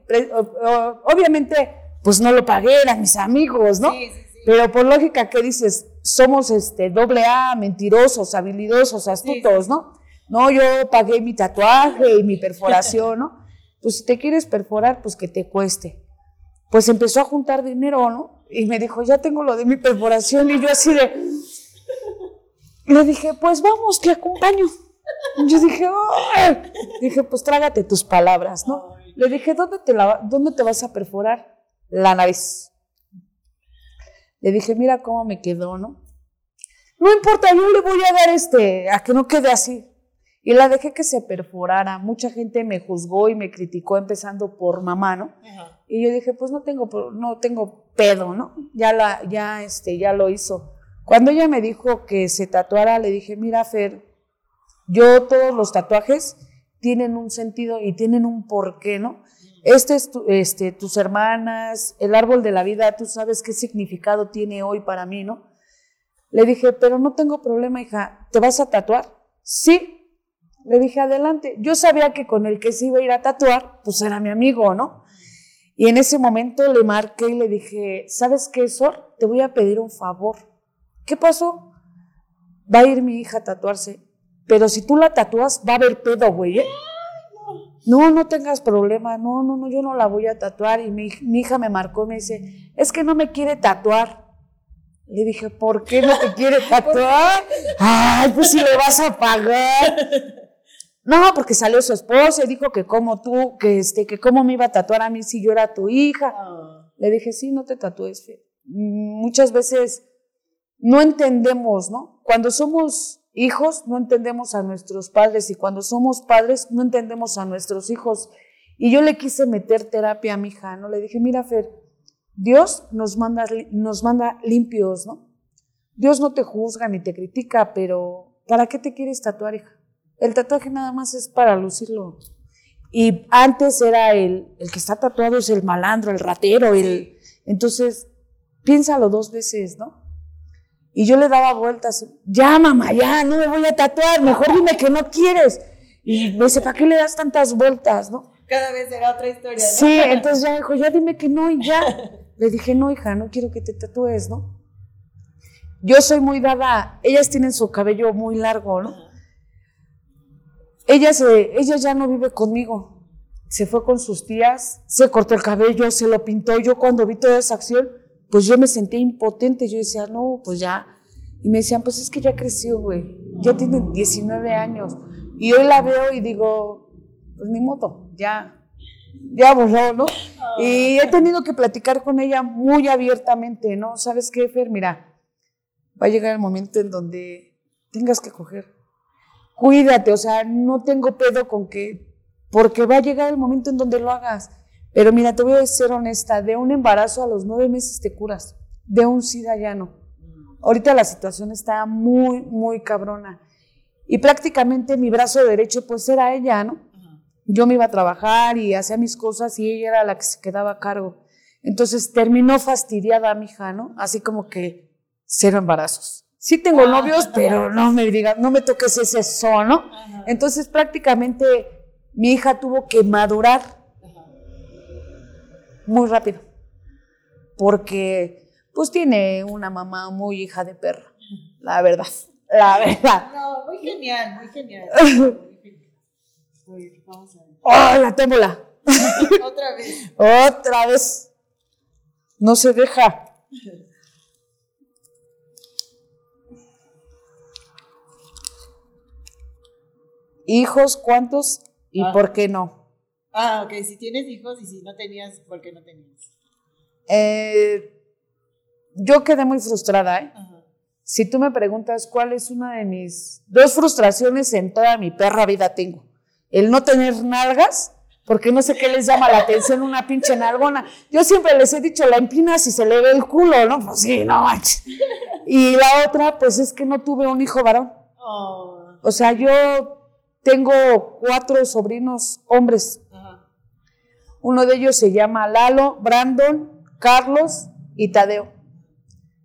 Obviamente, pues no lo pagué, eran mis amigos, ¿no? Sí, sí, sí. Pero por lógica, ¿qué dices? Somos este doble A, mentirosos, habilidosos, astutos, ¿no? No, yo pagué mi tatuaje y mi perforación, ¿no? Pues si te quieres perforar, pues que te cueste. Pues empezó a juntar dinero, ¿no? Y me dijo, ya tengo lo de mi perforación. Y yo así de... Le dije, pues vamos, te acompaño. Yo dije, "Ay". dije, pues trágate tus palabras, ¿no? Le dije, ¿dónde te, la, ¿dónde te vas a perforar? La nariz. Le dije, mira cómo me quedó, ¿no? No importa, yo le voy a dar este, a que no quede así. Y la dejé que se perforara. Mucha gente me juzgó y me criticó, empezando por mamá, ¿no? Ajá. Y yo dije, pues no tengo, no tengo pedo, ¿no? Ya ya este, ya lo hizo. Cuando ella me dijo que se tatuara, le dije, mira, Fer, yo todos los tatuajes tienen un sentido y tienen un porqué, ¿no? Este es tu- este, tus hermanas, el árbol de la vida, tú sabes qué significado tiene hoy para mí, ¿no? Le dije, pero no tengo problema, hija, ¿te vas a tatuar? Sí. Le dije, adelante. Yo sabía que con el que se iba a ir a tatuar, pues era mi amigo, ¿no? Y en ese momento le marqué y le dije, ¿sabes qué, Sor? Te voy a pedir un favor. ¿Qué pasó? Va a ir mi hija a tatuarse, pero si tú la tatúas, va a haber pedo, güey. ¿eh? No, no tengas problema, no, no, no, yo no la voy a tatuar. Y mi, mi hija me marcó y me dice, es que no me quiere tatuar. Le dije, ¿por qué no te quiere tatuar? Ay, pues si le vas a pagar. No, porque salió su esposa y dijo que como tú, que este, que cómo me iba a tatuar a mí si yo era tu hija. Ah. Le dije, sí, no te tatúes, Fe. Mm, Muchas veces no entendemos, ¿no? Cuando somos hijos, no entendemos a nuestros padres y cuando somos padres, no entendemos a nuestros hijos. Y yo le quise meter terapia a mi hija, ¿no? Le dije, mira, Fer, Dios nos manda, nos manda limpios, ¿no? Dios no te juzga ni te critica, pero ¿para qué te quieres tatuar, hija? El tatuaje nada más es para lucirlo. Y antes era el, el que está tatuado es el malandro, el ratero, el... Entonces, piénsalo dos veces, ¿no? Y yo le daba vueltas, ya mamá, ya, no me voy a tatuar, mejor dime que no quieres. Y me dice, ¿para qué le das tantas vueltas, no? Cada vez era otra historia, ¿no? Sí, entonces ya dijo, ya dime que no y ya. Le dije, no, hija, no quiero que te tatúes, ¿no? Yo soy muy dada, ellas tienen su cabello muy largo, ¿no? Ella, se, ella ya no vive conmigo, se fue con sus tías, se cortó el cabello, se lo pintó. Yo cuando vi toda esa acción, pues yo me sentía impotente, yo decía, no, pues ya. Y me decían, pues es que ya creció, güey, ya tiene 19 años. Y hoy la veo y digo, pues ni modo, ya, ya borró, ¿no? Y he tenido que platicar con ella muy abiertamente, ¿no? ¿Sabes qué, Fer? Mira, va a llegar el momento en donde tengas que coger. Cuídate, o sea, no tengo pedo con que, porque va a llegar el momento en donde lo hagas. Pero mira, te voy a ser honesta, de un embarazo a los nueve meses te curas, de un SIDA ya no. Ahorita la situación está muy, muy cabrona. Y prácticamente mi brazo derecho pues era ella, ¿no? Yo me iba a trabajar y hacía mis cosas y ella era la que se quedaba a cargo. Entonces terminó fastidiada mi hija, ¿no? Así como que cero embarazos. Sí tengo novios, pero no me digas, no me toques ese son, ¿no? Entonces prácticamente mi hija tuvo que madurar muy rápido. Porque pues tiene una mamá muy hija de perra, la verdad, la verdad. No, muy genial, muy genial. Oye, vamos a ver. ¡Oh, la tómbola! Otra vez. Otra vez. No se deja. Hijos, ¿cuántos? ¿Y Ah. por qué no? Ah, ok, si tienes hijos y si no tenías, ¿por qué no tenías? Eh, yo quedé muy frustrada, ¿eh? Ajá. Si tú me preguntas cuál es una de mis dos frustraciones en toda mi perra vida tengo, el no tener nalgas, porque no sé qué les llama la atención una pinche nalgona. Yo siempre les he dicho, la empinas y se le ve el culo, ¿no? Pues sí, no manches. Y la otra, pues es que no tuve un hijo varón. Oh, O sea, yo tengo cuatro sobrinos hombres. ajá. Uno de ellos se llama Lalo, Brandon, Carlos y Tadeo.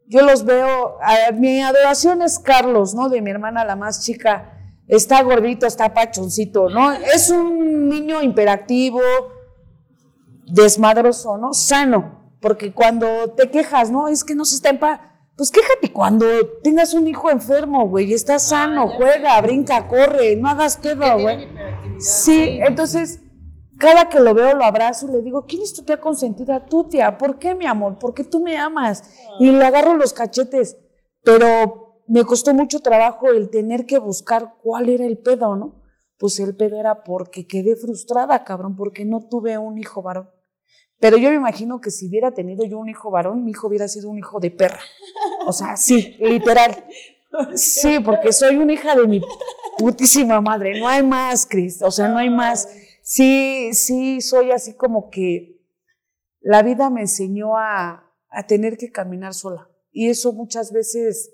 Yo los veo, a- mi adoración es Carlos, ¿no? De mi hermana la más chica. Está gordito, está pachoncito, ¿no? Es un niño imperactivo, desmadroso, ¿no? Sano, porque cuando te quejas, ¿no? Es que no se está en paz. Pues quéjate cuando tengas un hijo enfermo, güey, estás sano, juega, brinca, corre, no hagas pedo, güey. Sí, entonces, cada que lo veo, lo abrazo y le digo, ¿quién es tu tía consentida? Tu tía, ¿por qué, mi amor? Porque tú me amas. Y le agarro los cachetes, pero me costó mucho trabajo el tener que buscar cuál era el pedo, ¿no? Pues el pedo era porque quedé frustrada, cabrón, porque no tuve un hijo varón. Pero yo me imagino que si hubiera tenido yo un hijo varón, mi hijo hubiera sido un hijo de perra. O sea, sí, literal. Sí, porque soy una hija de mi putísima madre. No hay más, Cris. O sea, no hay más. Sí, sí, soy así como que la vida me enseñó a, a tener que caminar sola. Y eso muchas veces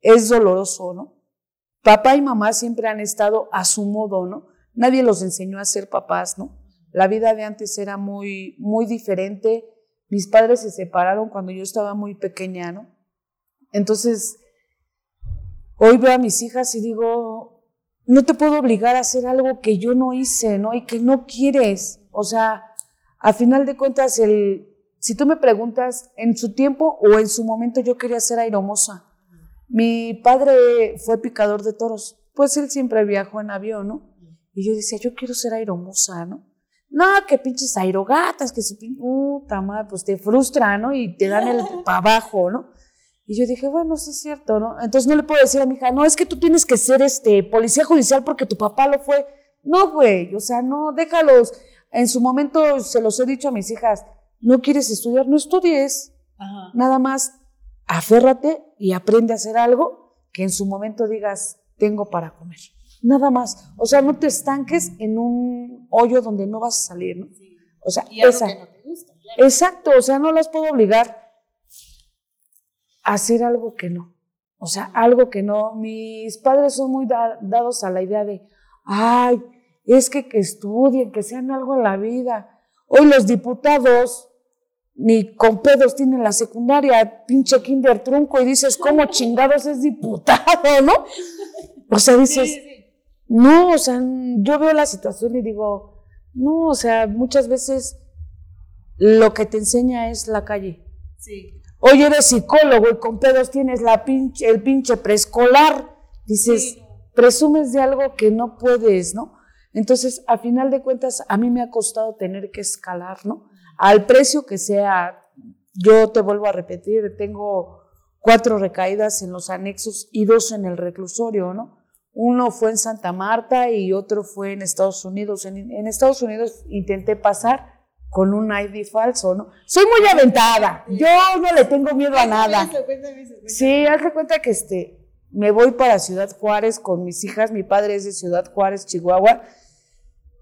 es doloroso, ¿no? Papá y mamá siempre han estado a su modo, ¿no? Nadie los enseñó a ser papás, ¿no? La vida de antes era muy, muy diferente. Mis padres se separaron cuando yo estaba muy pequeña, ¿no? Entonces, hoy veo a mis hijas y digo, no te puedo obligar a hacer algo que yo no hice, ¿no? Y que no quieres. O sea, A final de cuentas, el, si tú me preguntas, en su tiempo o en su momento yo quería ser aeromosa. Mi padre fue picador de toros, pues él siempre viajó en avión, ¿no? Y yo decía, yo quiero ser aeromosa, ¿no? No, que pinches aerogatas, que su puta madre, pues te frustra, ¿no? Y te dan el para abajo, ¿no? Y yo dije, bueno, sí es cierto, ¿no? Entonces no le puedo decir a mi hija, no, es que tú tienes que ser este policía judicial porque tu papá lo fue. No, güey, o sea, no, déjalos. En su momento se los he dicho a mis hijas, no quieres estudiar, no estudies. Nada más aférrate y aprende a hacer algo que en su momento digas, tengo para comer. Nada más. O sea, no te estanques en un hoyo donde no vas a salir, ¿no? O sea, esa. Exacto, o sea, no las puedo obligar a hacer algo que no. O sea, algo que no. Mis padres son muy dados a la idea de, ay, es que que estudien, que sean algo en la vida. Hoy los diputados ni con pedos tienen la secundaria, pinche kinder trunco, y dices, ¿cómo chingados es diputado, no? O sea, dices, no, o sea, yo veo la situación y digo, no, o sea, muchas veces lo que te enseña es la calle. Sí. Hoy eres psicólogo y con pedos tienes la pinche, el pinche preescolar. Dices, presumes de algo que no puedes, ¿no? Entonces, a final de cuentas, a mí me ha costado tener que escalar, ¿no? Al precio que sea, yo te vuelvo a repetir, tengo cuatro recaídas en los anexos y dos en el reclusorio, ¿no? Uno fue en Santa Marta y otro fue en Estados Unidos. En, Estados Unidos intenté pasar con un ID falso, ¿no? Soy muy aventada, yo no le tengo miedo a nada. Sí, haz de cuenta que este, me voy para Ciudad Juárez con mis hijas, mi padre es de Ciudad Juárez, Chihuahua,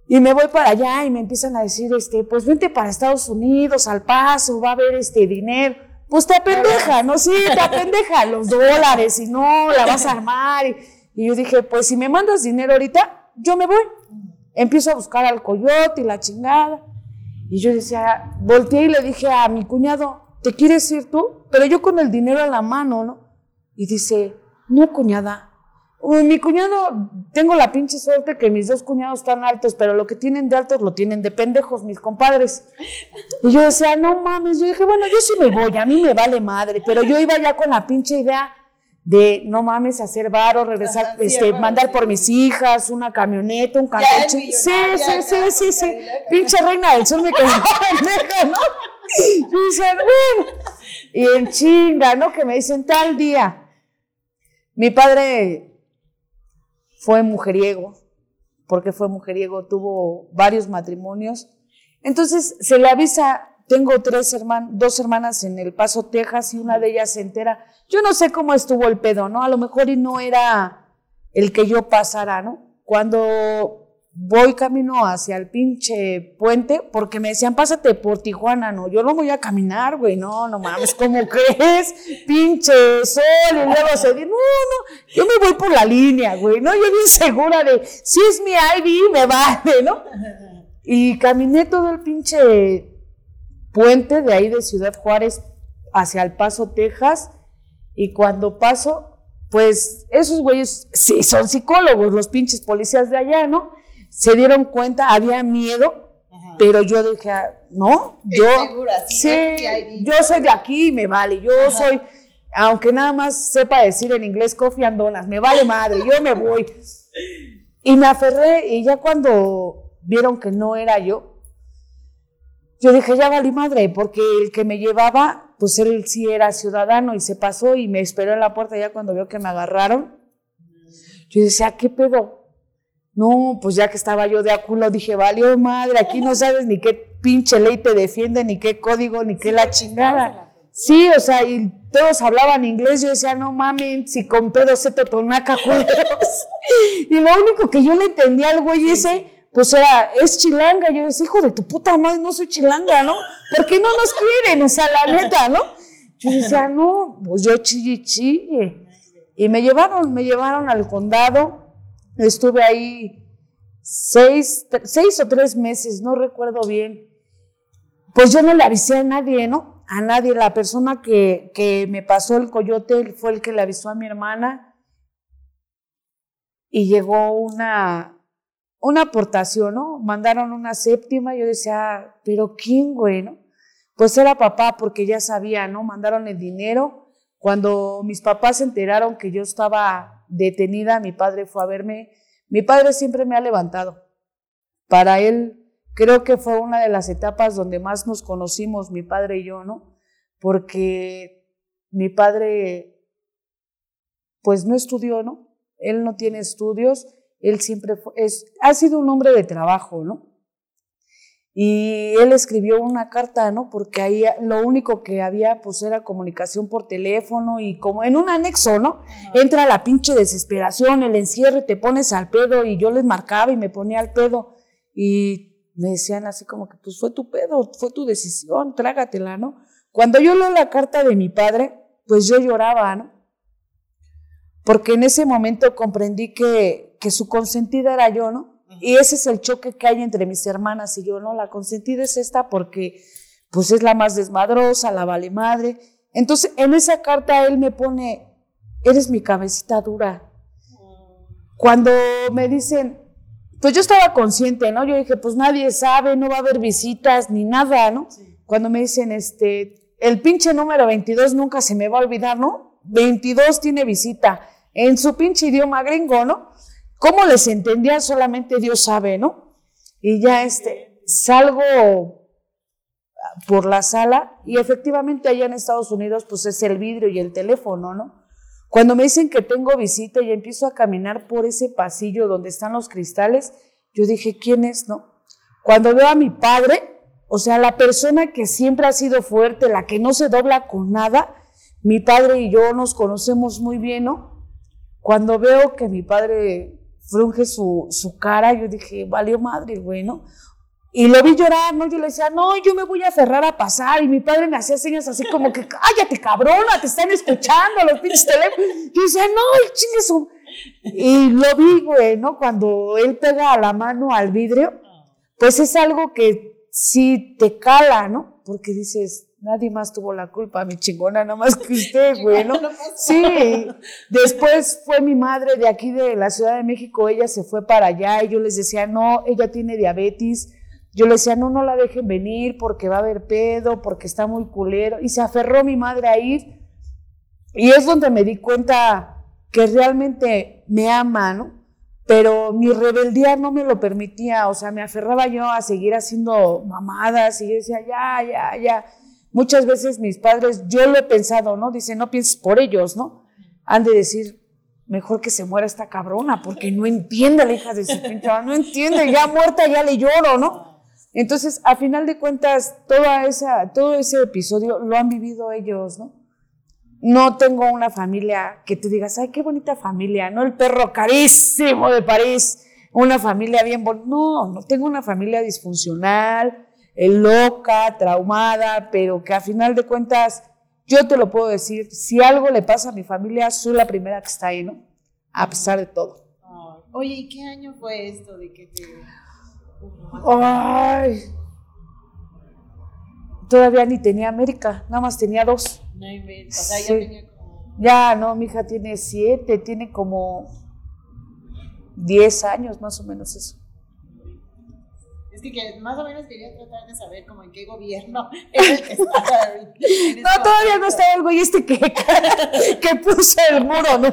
y me voy para allá y me empiezan a decir, este, pues vente para Estados Unidos, al paso, va a haber este dinero. Pues te apendeja, ¿no? Sí, te apendeja los dólares y no, la vas a armar. Y, y, yo dije, pues si me mandas dinero ahorita, yo me voy. Empiezo a buscar al coyote y la chingada. Y yo decía, volteé y le dije a mi cuñado, ¿te quieres ir tú? Pero yo con el dinero en la mano, ¿no? Y dice, no, cuñada, mi cuñado, tengo la pinche suerte que mis dos cuñados están altos, pero lo que tienen de altos lo tienen de pendejos, mis compadres. Y yo decía, no mames, yo dije, bueno, yo sí me voy, a mí me vale madre, pero yo iba ya con la pinche idea de, no mames, hacer varo, regresar, este, mandar por mis hijas, una camioneta, un carro. Sí, sí, sí, sí, sí, pinche reina del sur me quedó pendeja, ¿no? Y en chinga, ¿no? Que me dicen tal día. Mi padre fue mujeriego, porque fue mujeriego, tuvo varios matrimonios. Entonces se le avisa, tengo tres hermanas, dos hermanas en El Paso, Texas, y una de ellas se entera. Yo no sé cómo estuvo el pedo, ¿no? A lo mejor y no era el que yo pasara, ¿no? Cuando voy camino hacia el pinche puente, porque me decían, pásate por Tijuana, no, yo no voy a caminar, güey, no, no mames, ¿cómo crees? Pinche sol, y luego se dice, no, no, yo me voy por la línea, güey, no, yo bien segura de, si es mi ID, me vale, ¿no? Y caminé todo el pinche puente de ahí de Ciudad Juárez hacia El Paso, Texas, y cuando paso, pues esos güeyes sí son psicólogos, los pinches policías de allá, ¿no? se dieron cuenta, había miedo, pero yo dije, ah, no, yo, sí, yo soy de aquí, me vale, yo soy, aunque nada más sepa decir en inglés coffee and donuts, me vale madre, yo me voy. Y me aferré y ya cuando vieron que no era yo, yo dije, ya valí madre, porque el que me llevaba, pues él sí era ciudadano y se pasó y me esperó en la puerta ya cuando vio que me agarraron. Yo decía, ¿qué pedo? No, pues ya que estaba yo de aculo, dije, valió madre, aquí no sabes ni qué pinche ley te defiende, ni qué código, ni qué la chingada. Sí, o sea, y todos hablaban inglés, yo decía, no mames, si con pedo se totonaca culeros. y lo único que yo le entendía al güey ese, pues era, es chilanga. Yo decía, hijo de tu puta madre, no soy chilanga, ¿no? ¿Por qué no nos quieren? O sea, la neta, ¿no? Yo decía, no, pues yo chille, chille. Y me llevaron, me llevaron al condado Estuve ahí seis, seis o tres meses, no recuerdo bien. Pues yo no le avisé a nadie, ¿no? A nadie. La persona que, que me pasó el coyote fue el que le avisó a mi hermana. Y llegó una, una aportación, ¿no? Mandaron una séptima, yo decía, pero ¿quién, güey, no? Pues era papá, porque ya sabía, ¿no? Mandaron el dinero. Cuando mis papás se enteraron que yo estaba detenida, mi padre fue a verme. Mi padre siempre me ha levantado. Para él, creo que fue una de las etapas donde más nos conocimos, mi padre y yo, ¿no? Porque mi padre, pues no estudió, ¿no? Él no tiene estudios, él siempre fue, es, ha sido un hombre de trabajo, ¿no? Y él escribió una carta, ¿no? Porque ahí lo único que había, pues, era comunicación por teléfono y como en un anexo, ¿no? Entra la pinche desesperación, el encierro y te pones al pedo y yo les marcaba y me ponía al pedo y me decían así como que, pues, fue tu pedo, fue tu decisión, trágatela, ¿no? Cuando yo leo la carta de mi padre, pues yo lloraba, ¿no? Porque en ese momento comprendí que, que su consentida era yo, ¿no? Y ese es el choque que hay entre mis hermanas y yo, ¿no? La consentida es esta porque pues es la más desmadrosa, la vale madre. Entonces, en esa carta él me pone, eres mi cabecita dura. Cuando me dicen, pues yo estaba consciente, ¿no? Yo dije, pues nadie sabe, no va a haber visitas ni nada, ¿no? Cuando me dicen, este, el pinche número 22 nunca se me va a olvidar, ¿no? 22 tiene visita en su pinche idioma gringo, ¿no? ¿Cómo les entendía? Solamente Dios sabe, ¿no? Y ya este, salgo por la sala y efectivamente allá en Estados Unidos pues es el vidrio y el teléfono, ¿no? Cuando me dicen que tengo visita y empiezo a caminar por ese pasillo donde están los cristales, yo dije, ¿quién es, no? Cuando veo a mi padre, o sea, la persona que siempre ha sido fuerte, la que no se dobla con nada, mi padre y yo nos conocemos muy bien, ¿no? Cuando veo que mi padre frunge su, su cara, yo dije, valió madre, güey, ¿no? Y lo vi llorar, ¿no? Yo le decía, no, yo me voy a aferrar a pasar. Y mi padre me hacía señas así como que, cállate, cabrona, te están escuchando los pinches teléfonos. Yo decía, no, chingue su. Y lo vi, güey, ¿no? Cuando él pega la mano al vidrio, pues es algo que sí te cala, ¿no? Porque dices, Nadie más tuvo la culpa, mi chingona, nada más que usted, güey, ¿no? Sí. Después fue mi madre de aquí de la Ciudad de México, ella se fue para allá y yo les decía, no, ella tiene diabetes. Yo le decía, no, no la dejen venir porque va a haber pedo, porque está muy culero. Y se aferró mi madre a ir. Y es donde me di cuenta que realmente me ama, ¿no? Pero mi rebeldía no me lo permitía, o sea, me aferraba yo a seguir haciendo mamadas y yo decía, ya, ya, ya. Muchas veces mis padres, yo lo he pensado, ¿no? Dicen, no pienses por ellos, ¿no? Han de decir, mejor que se muera esta cabrona, porque no entiende la hija de su pinta, no entiende, ya muerta ya le lloro, ¿no? Entonces, a final de cuentas, todo ese episodio lo han vivido ellos, ¿no? No tengo una familia que tú digas, ay, qué bonita familia, ¿no? El perro carísimo de París, una familia bien bonita. No, no tengo una familia disfuncional, loca, traumada, pero que a final de cuentas, yo te lo puedo decir, si algo le pasa a mi familia, soy la primera que está ahí, ¿no? A pesar de todo. Oye, ¿y qué año fue esto de que te... Ay. Todavía ni tenía América, nada más tenía dos. No o sea, ya tenía como... Ya, no, mi hija tiene siete, tiene como diez años más o menos eso que más o menos quería tratar de saber como en qué gobierno es el que está. no, todavía no está el güey este que, que puso el muro, ¿no?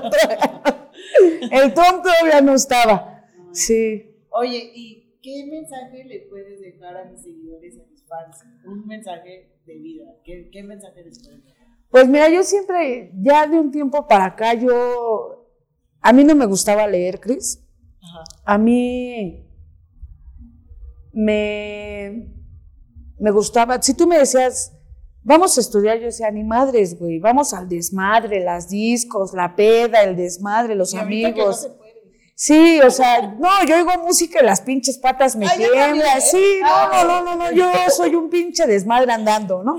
El Trump todavía no estaba. Sí. Oye, ¿y qué mensaje le puedes dejar a mis seguidores, a mis fans? Un mensaje de vida. ¿Qué, qué mensaje les puedes dejar? Pues mira, yo siempre, ya de un tiempo para acá, yo, a mí no me gustaba leer, Cris. A mí me, me gustaba, si tú me decías, vamos a estudiar, yo decía, ni madres, güey, vamos al desmadre, las discos, la peda, el desmadre, los amigos. Sí, o sea, no, yo oigo música y las pinches patas me tiemblan. ¿eh? Sí, no, no, no, no, no, yo soy un pinche desmadre andando, ¿no?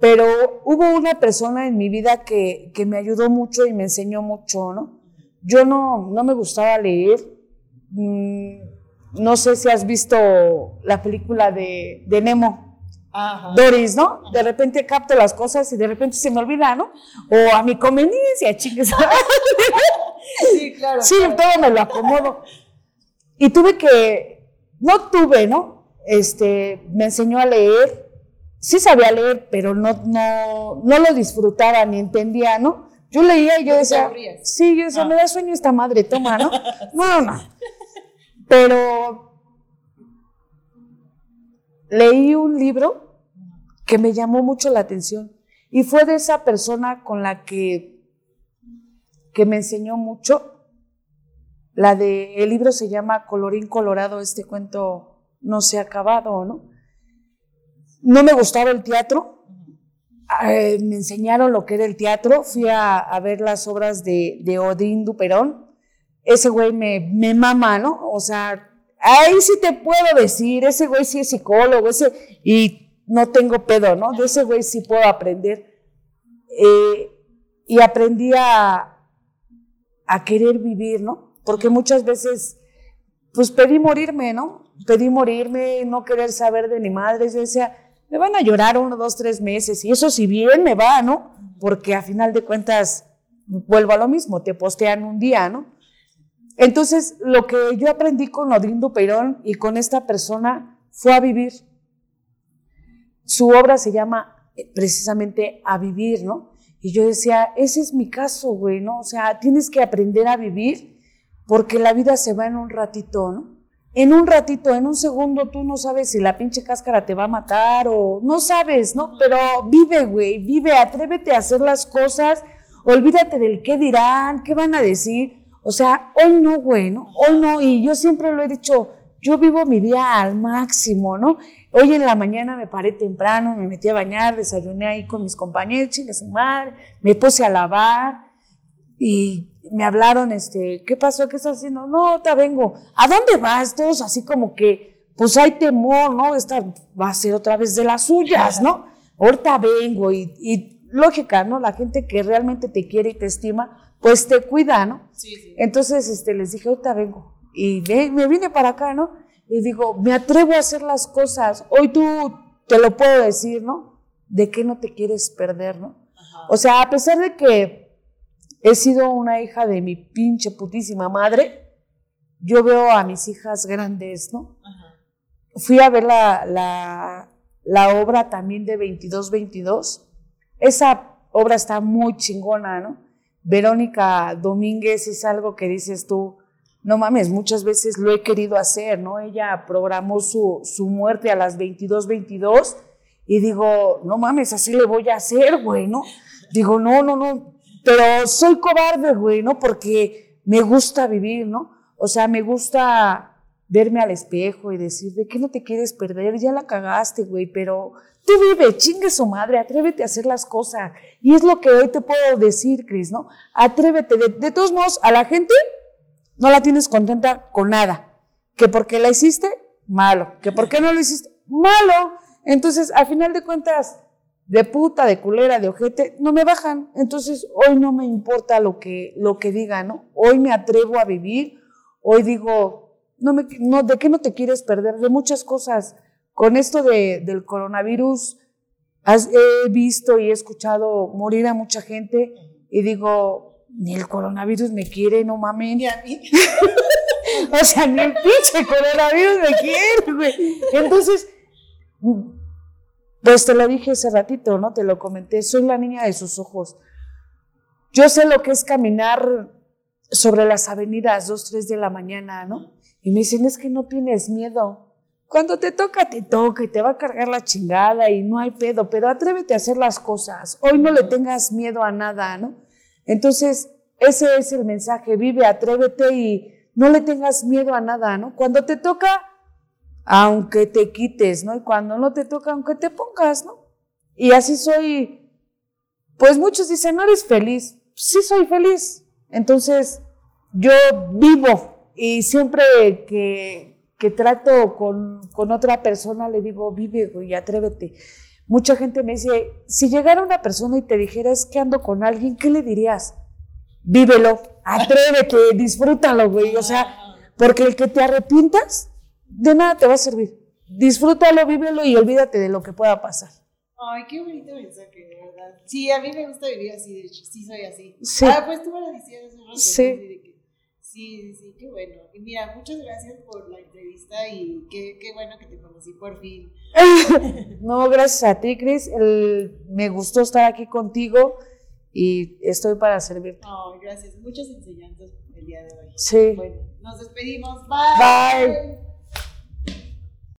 Pero hubo una persona en mi vida que, que me ayudó mucho y me enseñó mucho, ¿no? Yo no, no me gustaba leer. Mm, no sé si has visto la película de, de Nemo. Doris, ¿no? De repente capto las cosas y de repente se me olvida, ¿no? O a mi conveniencia, chingues. Sí, claro. Sí, todo me lo acomodo. Y tuve que, no tuve, ¿no? Este, me enseñó a leer, sí sabía leer, pero no, no, no lo disfrutaba ni entendía, ¿no? Yo leía y yo ¿No te decía, sí, yo decía, Ah. me da sueño esta madre, toma, ¿no? No, no. Pero leí un libro que me llamó mucho la atención y fue de esa persona con la que, que me enseñó mucho. La de, el libro se llama Colorín Colorado, este cuento no se ha acabado, ¿no? No me gustaba el teatro, eh, me enseñaron lo que era el teatro, fui a, ver las obras de, de Odín Duperón, ese güey me, me mama, ¿no? O sea, ahí sí te puedo decir, ese güey sí es psicólogo, ese, y no tengo pedo, ¿no? De ese güey sí puedo aprender. Eh, y aprendí a, a querer vivir, ¿no? Porque muchas veces, pues pedí morirme, ¿no? Pedí morirme, no querer saber de mi madre, yo decía, me van a llorar uno, dos, tres meses, y eso si bien me va, ¿no? Porque a final de cuentas, vuelvo a lo mismo, te postean un día, ¿no? Entonces, lo que yo aprendí con Odín Dupeirón y con esta persona fue a vivir. Su obra se llama eh, precisamente A Vivir, ¿no? Y yo decía, ese es mi caso, güey, ¿no? O sea, tienes que aprender a vivir porque la vida se va en un ratito, ¿no? En un ratito, en un segundo, tú no sabes si la pinche cáscara te va a matar o no sabes, ¿no? Pero vive, güey, vive, atrévete a hacer las cosas, olvídate del qué dirán, qué van a decir. O sea, hoy no, güey, ¿no? Hoy no, y yo siempre lo he dicho, yo vivo mi día al máximo, ¿no? Hoy en la mañana me paré temprano, me metí a bañar, desayuné ahí con mis compañeros, chingue su madre, me puse a lavar y me hablaron, este, ¿qué pasó? ¿Qué estás haciendo? No, te vengo. ¿A dónde vas? Todos así como que, pues hay temor, ¿no? Esta va a ser otra vez de las suyas, ¿no? Ahorita vengo y lógica, ¿no? La gente que realmente te quiere y te estima, pues te cuida, ¿no? Sí, sí. Entonces, este, les dije, ahorita vengo. Y me vine para acá, ¿no? Y digo, me atrevo a hacer las cosas. Hoy tú te lo puedo decir, ¿no? ¿De qué no te quieres perder, no? O sea, a pesar de que he sido una hija de mi pinche putísima madre, yo veo a mis hijas grandes, ¿no? Fui a ver la, la, la obra también de 22-22. Esa obra está muy chingona, ¿no? Verónica Domínguez es algo que dices tú, no mames, muchas veces lo he querido hacer, ¿no? Ella programó su, su muerte a las 22-22 y digo, no mames, así le voy a hacer, güey, ¿no? Digo, no, no, no, pero soy cobarde, güey, ¿no? Porque me gusta vivir, ¿no? O sea, me gusta verme al espejo y decir, ¿de qué no te quieres perder? Ya la cagaste, güey, pero tú vive, chingue su madre, atrévete a hacer las cosas. Y es lo que hoy te puedo decir, Cris, ¿no? Atrévete. De, de todos modos, a la gente no la tienes contenta con nada. Que porque la hiciste, malo. Que porque no lo hiciste, malo. Entonces, al final de cuentas, de puta, de culera, de ojete, no me bajan. Entonces, hoy no me importa lo que, lo que digan, ¿no? Hoy me atrevo a vivir. Hoy digo, no me, no, ¿de qué no te quieres perder? De muchas cosas. Con esto de, del coronavirus, has- he visto y he escuchado morir a mucha gente y digo, ni el coronavirus me quiere, no mames. Y a mí, O sea, ni el pinche coronavirus me quiere, güey. Entonces, pues te lo dije hace ratito, ¿no? Te lo comenté. Soy la niña de sus ojos. Yo sé lo que es caminar sobre las avenidas, dos, tres de la mañana, ¿no? Y me dicen, es que no tienes miedo. Cuando te toca, te toca y te va a cargar la chingada y no hay pedo, pero atrévete a hacer las cosas. Hoy no le tengas miedo a nada, ¿no? Entonces, ese es el mensaje. Vive, atrévete y no le tengas miedo a nada, ¿no? Cuando te toca, aunque te quites, ¿no? Y cuando no te toca, aunque te pongas, ¿no? Y así soy, pues muchos dicen, no eres feliz. Sí soy feliz. Entonces, yo vivo y siempre que, que trato con, con otra persona le digo, vive, güey, atrévete. Mucha gente me dice, si llegara una persona y te dijera, es que ando con alguien, ¿qué le dirías? Vívelo, atrévete, disfrútalo, güey. O sea, porque el que te arrepientas, de nada te va a servir. Disfrútalo, vívelo y olvídate de lo que pueda pasar. Ay, qué bonito mensaje, de verdad. Sí, a mí me gusta vivir así, de hecho, sí soy así. Sí. Ah, pues tú me lo decías hace rato, Sí. ¿no? Así de que Sí, sí, qué bueno. Y mira, muchas gracias por la entrevista y qué, qué bueno que te conocí por fin. no, gracias a ti, Cris. Me gustó estar aquí contigo y estoy para servirte. No, gracias. Muchas enseñanzas el día de hoy. Sí. Bueno, nos despedimos. Bye. Bye.